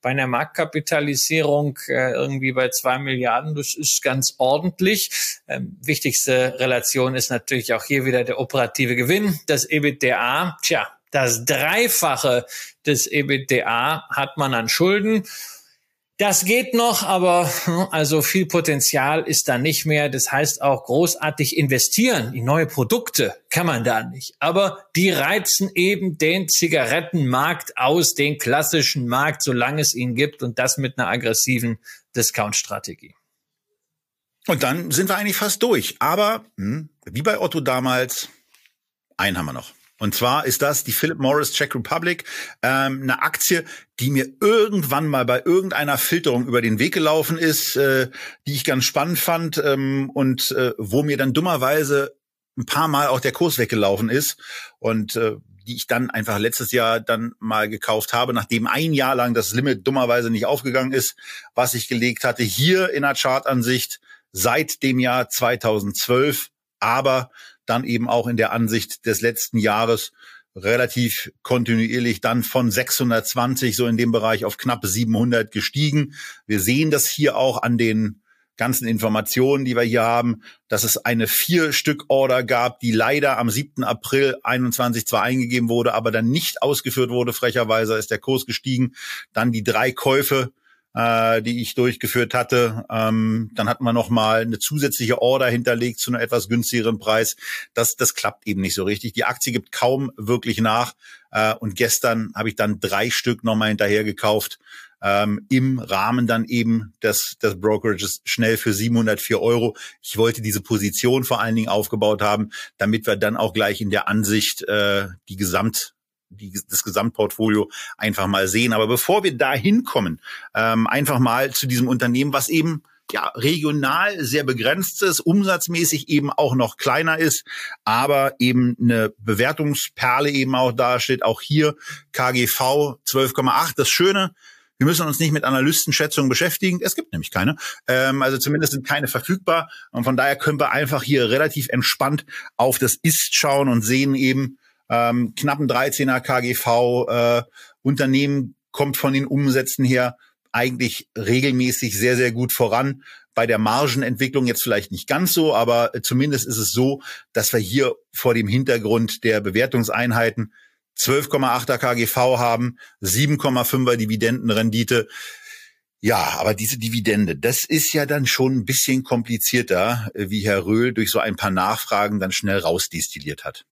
bei einer Marktkapitalisierung äh, irgendwie bei zwei Milliarden. Das ist ganz ordentlich. Ähm, wichtigste Relation ist natürlich auch hier wieder der operative Gewinn, das EBITDA. Tja, das Dreifache des EBITDA hat man an Schulden. Das geht noch, aber hm, also viel Potenzial ist da nicht mehr. Das heißt auch großartig investieren in neue Produkte kann man da nicht. Aber die reizen eben den Zigarettenmarkt aus, den klassischen Markt, solange es ihn gibt und das mit einer aggressiven Discount-Strategie. Und dann sind wir eigentlich fast durch. Aber hm, wie bei Otto damals, einen haben wir noch. Und zwar ist das die Philip Morris Czech Republic, ähm, eine Aktie, die mir irgendwann mal bei irgendeiner Filterung über den Weg gelaufen ist, äh, die ich ganz spannend fand ähm, und äh, wo mir dann dummerweise ein paar Mal auch der Kurs weggelaufen ist und äh, die ich dann einfach letztes Jahr dann mal gekauft habe, nachdem ein Jahr lang das Limit dummerweise nicht aufgegangen ist, was ich gelegt hatte, hier in der Chartansicht seit dem Jahr 2012, aber dann eben auch in der Ansicht des letzten Jahres relativ kontinuierlich dann von 620 so in dem Bereich auf knapp 700 gestiegen. Wir sehen das hier auch an den ganzen Informationen, die wir hier haben, dass es eine vier Stück Order gab, die leider am 7. April 21 zwar eingegeben wurde, aber dann nicht ausgeführt wurde. Frecherweise ist der Kurs gestiegen. Dann die drei Käufe äh, die ich durchgeführt hatte. Ähm, dann hatten wir noch mal eine zusätzliche Order hinterlegt zu einem etwas günstigeren Preis. Das, das klappt eben nicht so richtig. Die Aktie gibt kaum wirklich nach. Äh, und gestern habe ich dann drei Stück nochmal hinterher gekauft. Ähm, im Rahmen dann eben des, des Brokerages schnell für 704 Euro. Ich wollte diese Position vor allen Dingen aufgebaut haben, damit wir dann auch gleich in der Ansicht äh, die Gesamt die, das Gesamtportfolio einfach mal sehen. Aber bevor wir da hinkommen, ähm, einfach mal zu diesem Unternehmen, was eben ja, regional sehr begrenzt ist, umsatzmäßig eben auch noch kleiner ist, aber eben eine Bewertungsperle eben auch dasteht. Auch hier KGV 12,8. Das Schöne, wir müssen uns nicht mit Analystenschätzungen beschäftigen. Es gibt nämlich keine. Ähm, also zumindest sind keine verfügbar. Und von daher können wir einfach hier relativ entspannt auf das Ist schauen und sehen eben, ähm, knappen 13er KGV, äh, Unternehmen kommt von den Umsätzen her eigentlich regelmäßig sehr, sehr gut voran. Bei der Margenentwicklung jetzt vielleicht nicht ganz so, aber zumindest ist es so, dass wir hier vor dem Hintergrund der Bewertungseinheiten 12,8er KGV haben, 7,5er Dividendenrendite. Ja, aber diese Dividende, das ist ja dann schon ein bisschen komplizierter, wie Herr Röhl durch so ein paar Nachfragen dann schnell rausdestilliert hat.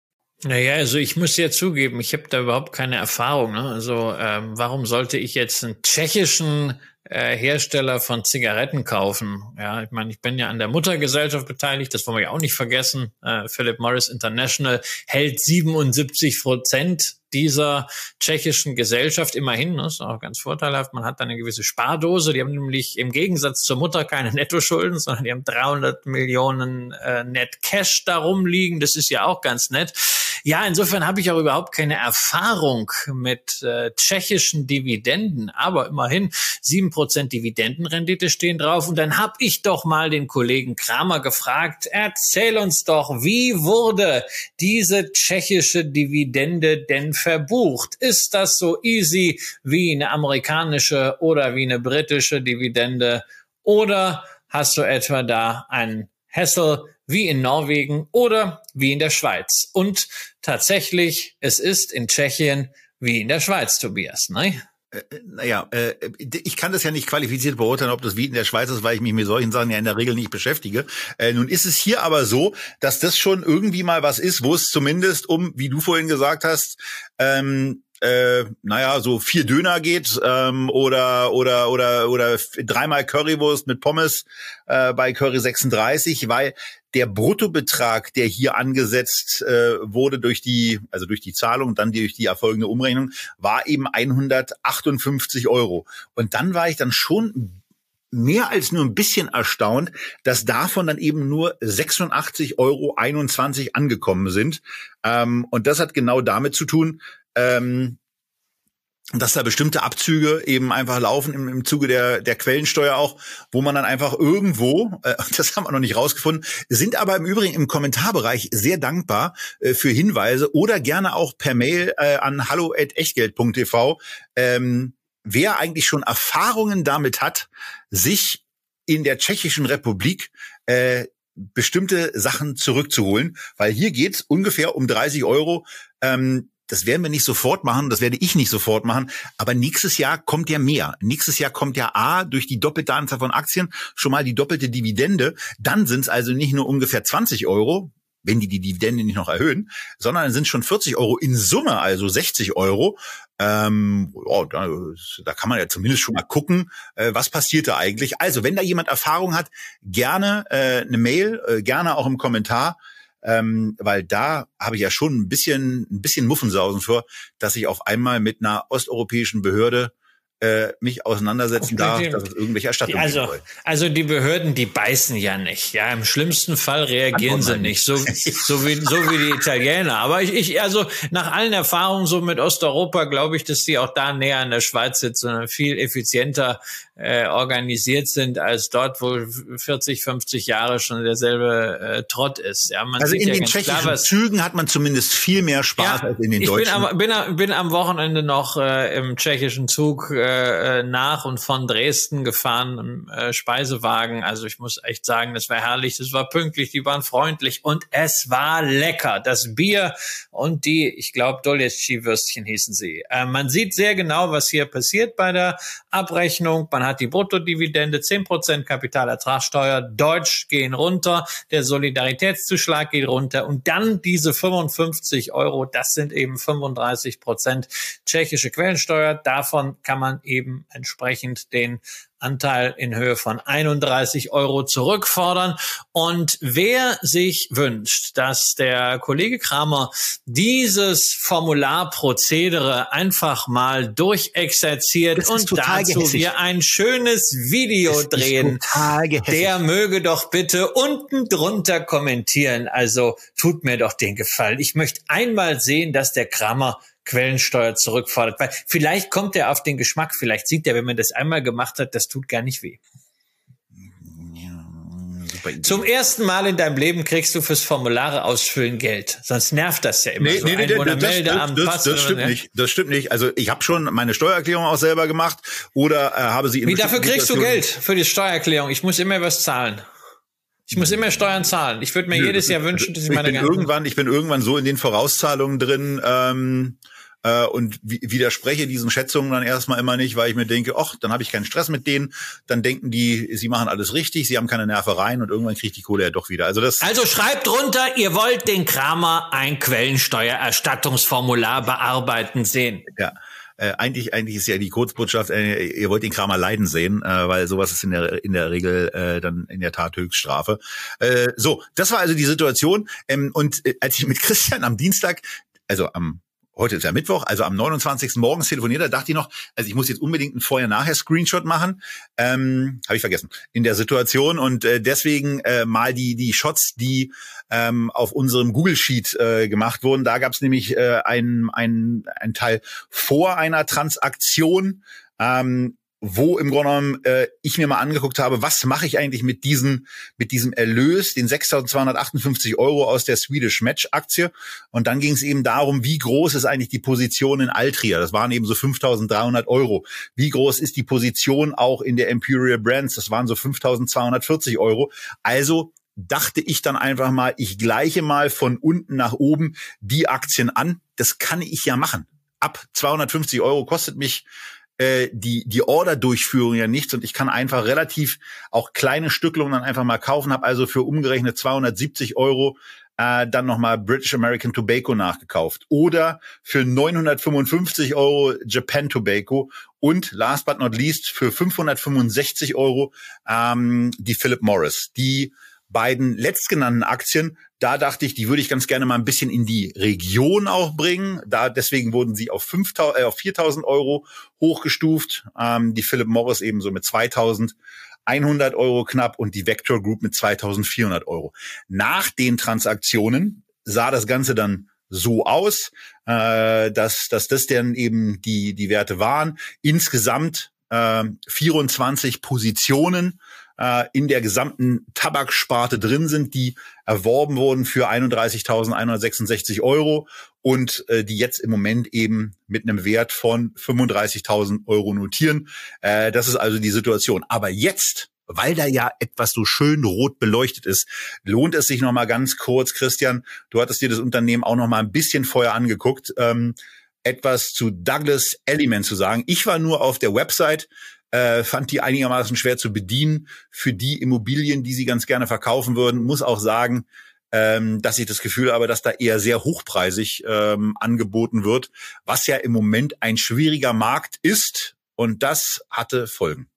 Naja, also ich muss ja zugeben, ich habe da überhaupt keine Erfahrung. Ne? Also ähm, warum sollte ich jetzt einen tschechischen äh, Hersteller von Zigaretten kaufen? Ja, ich meine, ich bin ja an der Muttergesellschaft beteiligt, das wollen wir ja auch nicht vergessen. Äh, Philip Morris International hält 77 Prozent dieser tschechischen Gesellschaft immerhin, ne, ist auch ganz vorteilhaft, man hat da eine gewisse Spardose, die haben nämlich im Gegensatz zur Mutter keine Nettoschulden, sondern die haben 300 Millionen äh, Net Cash darum liegen, das ist ja auch ganz nett. Ja, insofern habe ich auch überhaupt keine Erfahrung mit äh, tschechischen Dividenden, aber immerhin sieben Prozent Dividendenrendite stehen drauf. Und dann habe ich doch mal den Kollegen Kramer gefragt, erzähl uns doch, wie wurde diese tschechische Dividende denn verbucht? Ist das so easy wie eine amerikanische oder wie eine britische Dividende? Oder hast du etwa da einen Hessel wie in Norwegen oder wie in der Schweiz. Und tatsächlich, es ist in Tschechien wie in der Schweiz, Tobias. Ne? Äh, äh, naja, äh, ich kann das ja nicht qualifiziert beurteilen, ob das wie in der Schweiz ist, weil ich mich mit solchen Sachen ja in der Regel nicht beschäftige. Nun ist es hier aber so, dass das schon irgendwie mal was ist, wo es zumindest um, wie du vorhin gesagt hast, ähm, äh, naja, so vier Döner geht ähm, oder oder oder oder dreimal Currywurst mit Pommes äh, bei Curry 36, weil der Bruttobetrag, der hier angesetzt äh, wurde durch die, also durch die Zahlung und dann durch die erfolgende Umrechnung, war eben 158 Euro. Und dann war ich dann schon mehr als nur ein bisschen erstaunt, dass davon dann eben nur 86,21 Euro angekommen sind. Ähm, und das hat genau damit zu tun, ähm, dass da bestimmte Abzüge eben einfach laufen im, im Zuge der, der Quellensteuer auch, wo man dann einfach irgendwo, äh, das haben wir noch nicht rausgefunden, sind aber im Übrigen im Kommentarbereich sehr dankbar äh, für Hinweise oder gerne auch per Mail äh, an hallo@echtgeld.tv, ähm, wer eigentlich schon Erfahrungen damit hat, sich in der Tschechischen Republik äh, bestimmte Sachen zurückzuholen, weil hier geht's ungefähr um 30 Euro. Ähm, das werden wir nicht sofort machen, das werde ich nicht sofort machen, aber nächstes Jahr kommt ja mehr. Nächstes Jahr kommt ja A durch die doppelte Anzahl von Aktien schon mal die doppelte Dividende. Dann sind es also nicht nur ungefähr 20 Euro, wenn die die Dividende nicht noch erhöhen, sondern sind schon 40 Euro in Summe, also 60 Euro. Ähm, oh, da, da kann man ja zumindest schon mal gucken, äh, was passiert da eigentlich. Also, wenn da jemand Erfahrung hat, gerne äh, eine Mail, äh, gerne auch im Kommentar ähm, weil da habe ich ja schon ein bisschen, ein bisschen Muffensausen vor, dass ich auf einmal mit einer osteuropäischen Behörde äh, mich auseinandersetzen darf, dass es irgendwelche Erstattungen also, Also die Behörden, die beißen ja nicht. Ja, im schlimmsten Fall reagieren sie nicht, so, so wie so wie die Italiener. Aber ich, ich also nach allen Erfahrungen so mit Osteuropa glaube ich, dass die auch da näher an der Schweiz sitzen und viel effizienter äh, organisiert sind als dort, wo 40, 50 Jahre schon derselbe äh, Trott ist. Ja, man also in ja den tschechischen klar, Zügen hat man zumindest viel mehr Spaß ja, als in den ich deutschen. Ich bin am, bin, bin am Wochenende noch äh, im tschechischen Zug äh, äh, nach und von Dresden gefahren im äh, Speisewagen. Also ich muss echt sagen, das war herrlich, das war pünktlich, die waren freundlich und es war lecker. Das Bier und die, ich glaube, Doletschi-Würstchen hießen sie. Äh, man sieht sehr genau, was hier passiert bei der Abrechnung. Man hat die Bruttodividende, 10% Kapitalertragssteuer, Deutsch gehen runter, der Solidaritätszuschlag geht runter und dann diese 55 Euro, das sind eben 35 Prozent tschechische Quellensteuer. Davon kann man eben entsprechend den Anteil in Höhe von 31 Euro zurückfordern. Und wer sich wünscht, dass der Kollege Kramer dieses Formularprozedere einfach mal durchexerziert und dazu gehässig. wir ein schönes Video drehen, der möge doch bitte unten drunter kommentieren. Also tut mir doch den Gefallen. Ich möchte einmal sehen, dass der Kramer Quellensteuer zurückfordert. Weil vielleicht kommt er auf den Geschmack, vielleicht sieht er, wenn man das einmal gemacht hat, das tut gar nicht weh. Zum ersten Mal in deinem Leben kriegst du fürs Formulare ausfüllen Geld. Sonst nervt das ja immer nee, so. Nee, nee, das, das, das, stimmt nicht. Das stimmt nicht. Also ich habe schon meine Steuererklärung auch selber gemacht oder äh, habe sie in Wie dafür kriegst du Geld für die Steuererklärung? Ich muss immer was zahlen. Ich muss immer Steuern zahlen. Ich würde mir Nö, jedes Jahr wünschen, dass ich, ich meine bin irgendwann, ich bin irgendwann so in den Vorauszahlungen drin, ähm, äh, und widerspreche diesen Schätzungen dann erstmal immer nicht, weil ich mir denke, ach, dann habe ich keinen Stress mit denen, dann denken die, sie machen alles richtig, sie haben keine Nervereien und irgendwann kriegt die Kohle ja doch wieder. Also das Also schreibt runter, ihr wollt den Kramer ein Quellensteuererstattungsformular bearbeiten sehen. Ja. Äh, eigentlich, eigentlich ist ja die Kurzbotschaft, äh, ihr wollt den Kramer leiden sehen, äh, weil sowas ist in der in der Regel äh, dann in der Tat Höchststrafe. Äh, so, das war also die Situation. Ähm, und äh, als ich mit Christian am Dienstag, also am heute ist ja Mittwoch, also am 29. morgens telefoniert, da dachte ich noch, also ich muss jetzt unbedingt einen Vorher-Nachher-Screenshot machen. Ähm, Habe ich vergessen. In der Situation. Und äh, deswegen äh, mal die, die Shots, die ähm, auf unserem Google-Sheet äh, gemacht wurden. Da gab es nämlich äh, ein, ein, ein Teil vor einer Transaktion. Ähm, wo im Grunde genommen äh, ich mir mal angeguckt habe, was mache ich eigentlich mit diesem mit diesem Erlös, den 6.258 Euro aus der Swedish Match Aktie. Und dann ging es eben darum, wie groß ist eigentlich die Position in Altria. Das waren eben so 5.300 Euro. Wie groß ist die Position auch in der Imperial Brands? Das waren so 5.240 Euro. Also dachte ich dann einfach mal, ich gleiche mal von unten nach oben die Aktien an. Das kann ich ja machen. Ab 250 Euro kostet mich äh, die die Order-Durchführung ja nichts. Und ich kann einfach relativ auch kleine Stücklungen dann einfach mal kaufen, habe also für umgerechnet 270 Euro äh, dann nochmal British American Tobacco nachgekauft. Oder für 955 Euro Japan Tobacco. Und last but not least für 565 Euro ähm, die Philip Morris. Die beiden letztgenannten Aktien, da dachte ich, die würde ich ganz gerne mal ein bisschen in die Region auch bringen. Da deswegen wurden sie auf, 5.000, äh, auf 4.000 Euro hochgestuft. Ähm, die Philip Morris ebenso mit 2.100 Euro knapp und die Vector Group mit 2.400 Euro. Nach den Transaktionen sah das Ganze dann so aus, äh, dass, dass das dann eben die, die Werte waren. Insgesamt äh, 24 Positionen äh, in der gesamten Tabaksparte drin sind, die erworben wurden für 31.166 Euro und äh, die jetzt im Moment eben mit einem Wert von 35.000 Euro notieren. Äh, das ist also die Situation. Aber jetzt weil da ja etwas so schön rot beleuchtet ist, lohnt es sich noch mal ganz kurz, Christian. Du hattest dir das Unternehmen auch noch mal ein bisschen vorher angeguckt, ähm, etwas zu Douglas Element zu sagen. Ich war nur auf der Website äh, fand die einigermaßen schwer zu bedienen. Für die Immobilien, die sie ganz gerne verkaufen würden, muss auch sagen, ähm, dass ich das Gefühl habe, dass da eher sehr hochpreisig ähm, angeboten wird, was ja im Moment ein schwieriger Markt ist. Und das hatte Folgen.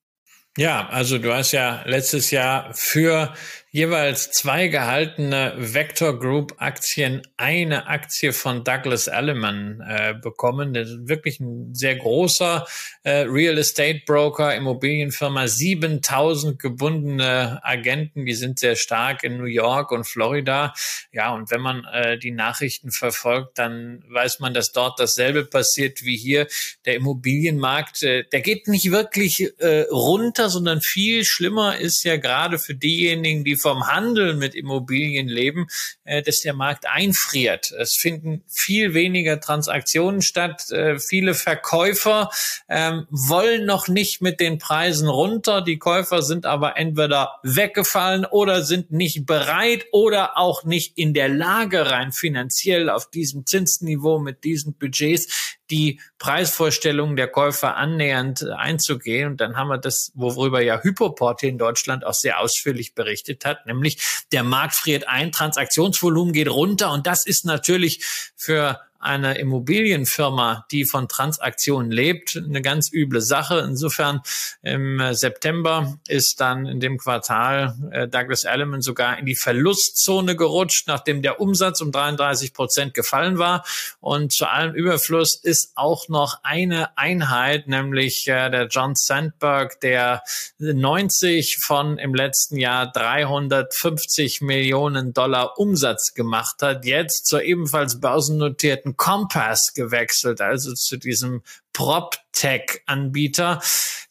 Ja, also du hast ja letztes Jahr für jeweils zwei gehaltene Vector Group Aktien eine Aktie von Douglas Elliman äh, bekommen. Das ist wirklich ein sehr großer äh, Real Estate Broker, Immobilienfirma, 7000 gebundene Agenten, die sind sehr stark in New York und Florida. Ja, und wenn man äh, die Nachrichten verfolgt, dann weiß man, dass dort dasselbe passiert wie hier. Der Immobilienmarkt, äh, der geht nicht wirklich äh, runter, sondern viel schlimmer ist ja gerade für diejenigen, die vom Handel mit Immobilien leben, äh, dass der Markt einfriert. Es finden viel weniger Transaktionen statt. Äh, viele Verkäufer ähm, wollen noch nicht mit den Preisen runter. Die Käufer sind aber entweder weggefallen oder sind nicht bereit oder auch nicht in der Lage, rein finanziell auf diesem Zinsniveau mit diesen Budgets die Preisvorstellungen der Käufer annähernd einzugehen. Und dann haben wir das, worüber ja Hypoport in Deutschland auch sehr ausführlich berichtet hat, nämlich der Markt friert ein, Transaktionsvolumen geht runter und das ist natürlich für eine Immobilienfirma, die von Transaktionen lebt, eine ganz üble Sache. Insofern im September ist dann in dem Quartal äh, Douglas Elliman sogar in die Verlustzone gerutscht, nachdem der Umsatz um 33 Prozent gefallen war. Und zu allem Überfluss ist auch noch eine Einheit, nämlich äh, der John Sandberg, der 90 von im letzten Jahr 350 Millionen Dollar Umsatz gemacht hat, jetzt zur ebenfalls börsennotierten Compass gewechselt, also zu diesem PropTech-Anbieter.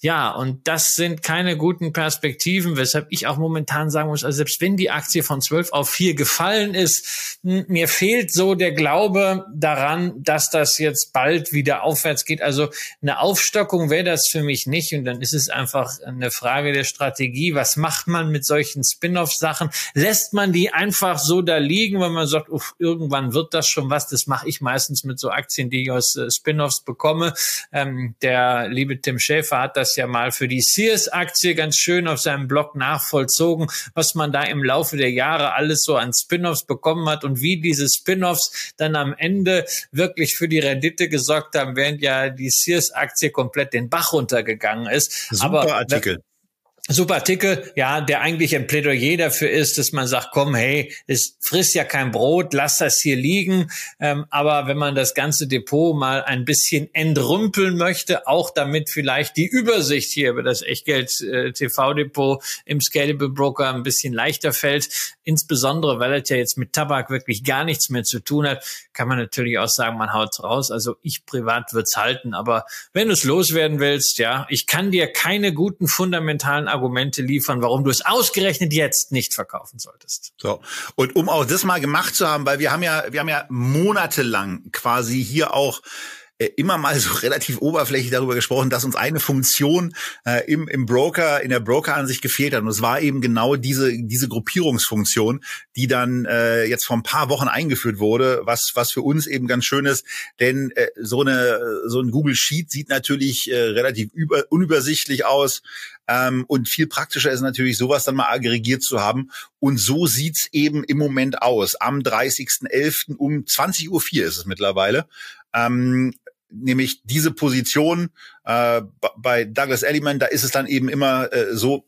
Ja, und das sind keine guten Perspektiven, weshalb ich auch momentan sagen muss, also selbst wenn die Aktie von 12 auf 4 gefallen ist, mir fehlt so der Glaube daran, dass das jetzt bald wieder aufwärts geht. Also eine Aufstockung wäre das für mich nicht. Und dann ist es einfach eine Frage der Strategie. Was macht man mit solchen Spin-off-Sachen? Lässt man die einfach so da liegen, wenn man sagt, uff, irgendwann wird das schon was? Das mache ich meistens mit so Aktien, die ich aus äh, Spin-offs bekomme. Ähm, der liebe Tim Schäfer hat das ja mal für die Sears-Aktie ganz schön auf seinem Blog nachvollzogen, was man da im Laufe der Jahre alles so an Spin-offs bekommen hat und wie diese Spin-offs dann am Ende wirklich für die Rendite gesorgt haben, während ja die Sears-Aktie komplett den Bach runtergegangen ist. Super Aber, Artikel. Super Artikel, ja, der eigentlich ein Plädoyer dafür ist, dass man sagt, komm, hey, es frisst ja kein Brot, lass das hier liegen. Ähm, aber wenn man das ganze Depot mal ein bisschen entrümpeln möchte, auch damit vielleicht die Übersicht hier über das Echtgeld-TV-Depot äh, im Scalable Broker ein bisschen leichter fällt, insbesondere weil es ja jetzt mit Tabak wirklich gar nichts mehr zu tun hat, kann man natürlich auch sagen, man haut raus. Also ich privat würde es halten, aber wenn du es loswerden willst, ja, ich kann dir keine guten fundamentalen Argumente liefern, warum du es ausgerechnet jetzt nicht verkaufen solltest. So. Und um auch das mal gemacht zu haben, weil wir haben ja, wir haben ja monatelang quasi hier auch äh, immer mal so relativ oberflächlich darüber gesprochen, dass uns eine Funktion äh, im, im Broker, in der Broker-Ansicht gefehlt hat. Und es war eben genau diese, diese Gruppierungsfunktion, die dann äh, jetzt vor ein paar Wochen eingeführt wurde, was, was für uns eben ganz schön ist. Denn äh, so, eine, so ein Google Sheet sieht natürlich äh, relativ über, unübersichtlich aus. Ähm, und viel praktischer ist natürlich, sowas dann mal aggregiert zu haben. Und so sieht's eben im Moment aus. Am 30.11. um 20.04 Uhr ist es mittlerweile. Ähm, nämlich diese Position äh, bei Douglas Elliman, da ist es dann eben immer äh, so,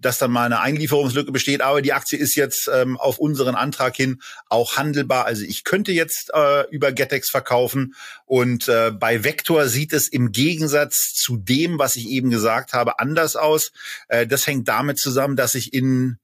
dass dann mal eine Einlieferungslücke besteht, aber die Aktie ist jetzt ähm, auf unseren Antrag hin auch handelbar. Also ich könnte jetzt äh, über Getex verkaufen und äh, bei Vector sieht es im Gegensatz zu dem, was ich eben gesagt habe, anders aus. Äh, das hängt damit zusammen, dass ich in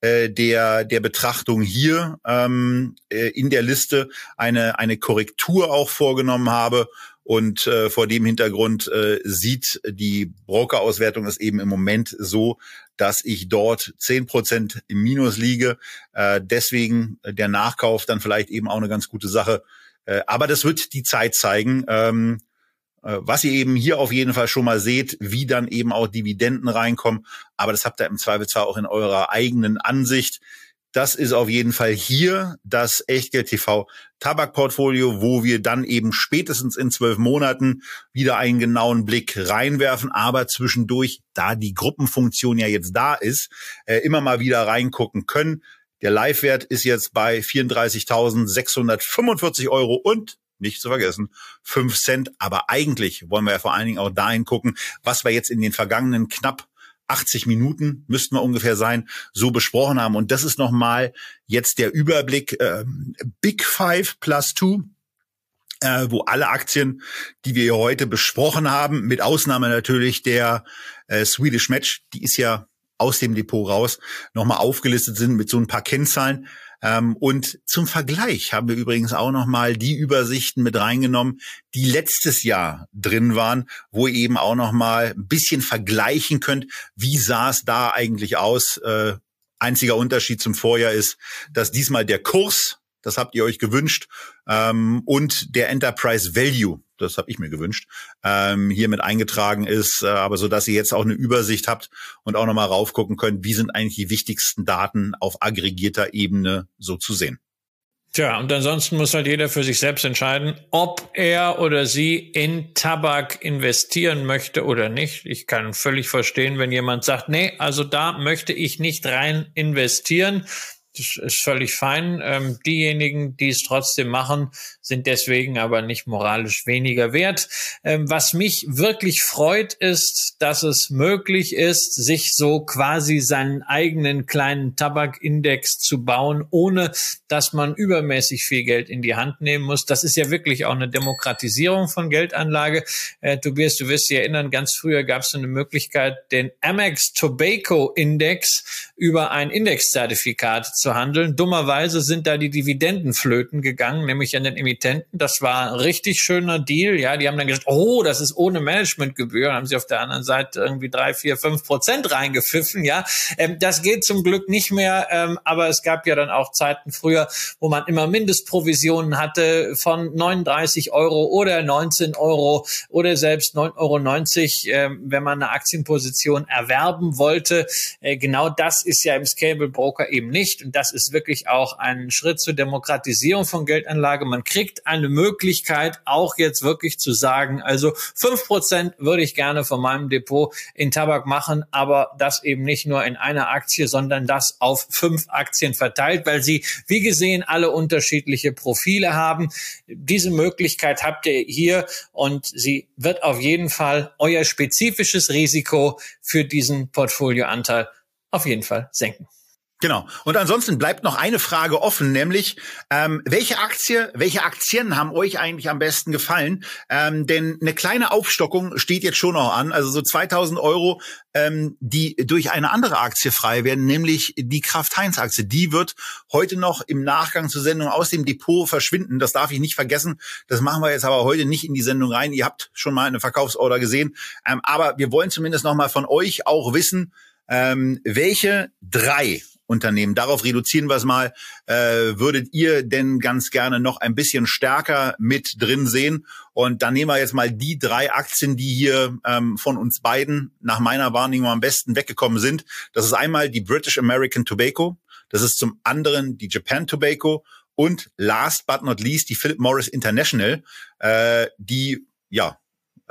äh, der der Betrachtung hier ähm, äh, in der Liste eine eine Korrektur auch vorgenommen habe und äh, vor dem Hintergrund äh, sieht die Brokerauswertung es eben im Moment so, dass ich dort zehn Prozent im Minus liege. Äh, deswegen der Nachkauf dann vielleicht eben auch eine ganz gute Sache. Äh, aber das wird die Zeit zeigen. Ähm, äh, was ihr eben hier auf jeden Fall schon mal seht, wie dann eben auch Dividenden reinkommen. Aber das habt ihr im Zweifelsfall auch in eurer eigenen Ansicht. Das ist auf jeden Fall hier das Echtgeld TV Tabakportfolio, wo wir dann eben spätestens in zwölf Monaten wieder einen genauen Blick reinwerfen, aber zwischendurch, da die Gruppenfunktion ja jetzt da ist, äh, immer mal wieder reingucken können. Der Live-Wert ist jetzt bei 34.645 Euro und nicht zu vergessen, fünf Cent. Aber eigentlich wollen wir ja vor allen Dingen auch dahin gucken, was wir jetzt in den vergangenen knapp 80 Minuten müssten wir ungefähr sein, so besprochen haben. Und das ist nochmal jetzt der Überblick äh, Big Five plus Two. Äh, wo alle Aktien, die wir heute besprochen haben, mit Ausnahme natürlich der äh, Swedish Match, die ist ja aus dem Depot raus, nochmal aufgelistet sind mit so ein paar Kennzahlen. Ähm, und zum Vergleich haben wir übrigens auch noch mal die Übersichten mit reingenommen, die letztes Jahr drin waren, wo ihr eben auch noch mal ein bisschen vergleichen könnt, wie sah es da eigentlich aus. Äh, einziger Unterschied zum Vorjahr ist, dass diesmal der Kurs das habt ihr euch gewünscht. Ähm, und der Enterprise Value, das habe ich mir gewünscht, ähm, hier mit eingetragen ist, äh, aber so dass ihr jetzt auch eine Übersicht habt und auch nochmal raufgucken könnt, wie sind eigentlich die wichtigsten Daten auf aggregierter Ebene so zu sehen. Tja, und ansonsten muss halt jeder für sich selbst entscheiden, ob er oder sie in Tabak investieren möchte oder nicht. Ich kann völlig verstehen, wenn jemand sagt, nee, also da möchte ich nicht rein investieren. Das ist völlig fein. Ähm, diejenigen, die es trotzdem machen, sind deswegen aber nicht moralisch weniger wert. Ähm, was mich wirklich freut, ist, dass es möglich ist, sich so quasi seinen eigenen kleinen Tabakindex zu bauen, ohne dass man übermäßig viel Geld in die Hand nehmen muss. Das ist ja wirklich auch eine Demokratisierung von Geldanlage. Äh, Tobias, du wirst dich erinnern, ganz früher gab es eine Möglichkeit, den Amex Tobacco Index über ein Indexzertifikat zu handeln. Dummerweise sind da die Dividenden flöten gegangen, nämlich an den Emittenten. Das war ein richtig schöner Deal. Ja, die haben dann gesagt, oh, das ist ohne Managementgebühr. haben sie auf der anderen Seite irgendwie drei, vier, fünf Prozent reingepfiffen. Ja, ähm, das geht zum Glück nicht mehr. Ähm, aber es gab ja dann auch Zeiten früher, wo man immer Mindestprovisionen hatte von 39 Euro oder 19 Euro oder selbst 9,90 Euro, äh, wenn man eine Aktienposition erwerben wollte. Äh, genau das ist ja im Scalable Broker eben nicht. Und das ist wirklich auch ein Schritt zur Demokratisierung von Geldanlage. Man kriegt eine Möglichkeit, auch jetzt wirklich zu sagen, also fünf Prozent würde ich gerne von meinem Depot in Tabak machen, aber das eben nicht nur in einer Aktie, sondern das auf fünf Aktien verteilt, weil sie, wie gesehen, alle unterschiedliche Profile haben. Diese Möglichkeit habt ihr hier und sie wird auf jeden Fall euer spezifisches Risiko für diesen Portfolioanteil auf jeden Fall senken. Genau. Und ansonsten bleibt noch eine Frage offen, nämlich ähm, welche Aktie, welche Aktien haben euch eigentlich am besten gefallen? Ähm, denn eine kleine Aufstockung steht jetzt schon noch an, also so 2000 Euro, ähm, die durch eine andere Aktie frei werden, nämlich die Kraft-Heinz-Aktie. Die wird heute noch im Nachgang zur Sendung aus dem Depot verschwinden. Das darf ich nicht vergessen. Das machen wir jetzt aber heute nicht in die Sendung rein. Ihr habt schon mal eine Verkaufsorder gesehen, ähm, aber wir wollen zumindest noch mal von euch auch wissen, ähm, welche drei Unternehmen. Darauf reduzieren wir es mal. Äh, würdet ihr denn ganz gerne noch ein bisschen stärker mit drin sehen? Und dann nehmen wir jetzt mal die drei Aktien, die hier ähm, von uns beiden nach meiner Wahrnehmung am besten weggekommen sind. Das ist einmal die British American Tobacco. Das ist zum anderen die Japan Tobacco und last but not least die Philip Morris International, äh, die ja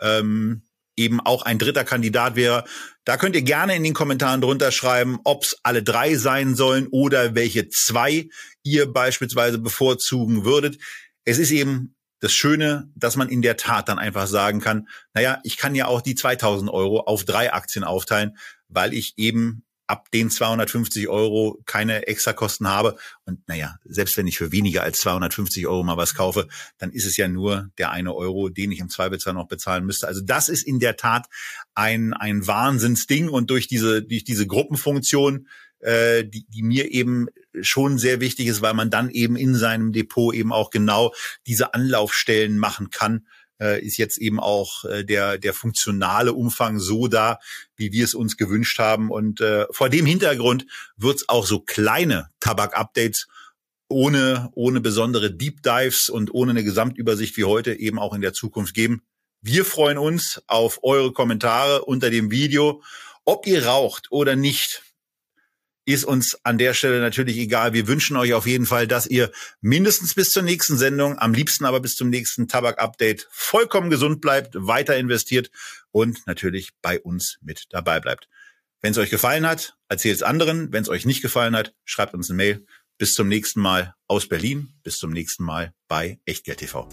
ähm, eben auch ein dritter Kandidat wäre. Da könnt ihr gerne in den Kommentaren drunter schreiben, ob es alle drei sein sollen oder welche zwei ihr beispielsweise bevorzugen würdet. Es ist eben das Schöne, dass man in der Tat dann einfach sagen kann, naja, ich kann ja auch die 2000 Euro auf drei Aktien aufteilen, weil ich eben ab den 250 Euro keine Extrakosten habe. Und naja, selbst wenn ich für weniger als 250 Euro mal was kaufe, dann ist es ja nur der eine Euro, den ich im Zweifelsfall noch bezahlen müsste. Also das ist in der Tat ein, ein Wahnsinnsding. Und durch diese, durch diese Gruppenfunktion, äh, die, die mir eben schon sehr wichtig ist, weil man dann eben in seinem Depot eben auch genau diese Anlaufstellen machen kann, äh, ist jetzt eben auch äh, der, der funktionale Umfang so da, wie wir es uns gewünscht haben. Und äh, vor dem Hintergrund wird es auch so kleine Tabak-Updates ohne, ohne besondere Deep Dives und ohne eine Gesamtübersicht wie heute eben auch in der Zukunft geben. Wir freuen uns auf eure Kommentare unter dem Video. Ob ihr raucht oder nicht, ist uns an der Stelle natürlich egal. Wir wünschen euch auf jeden Fall, dass ihr mindestens bis zur nächsten Sendung, am liebsten aber bis zum nächsten Tabak-Update vollkommen gesund bleibt, weiter investiert und natürlich bei uns mit dabei bleibt. Wenn es euch gefallen hat, erzählt es anderen. Wenn es euch nicht gefallen hat, schreibt uns eine Mail. Bis zum nächsten Mal aus Berlin. Bis zum nächsten Mal bei Echtgeld TV.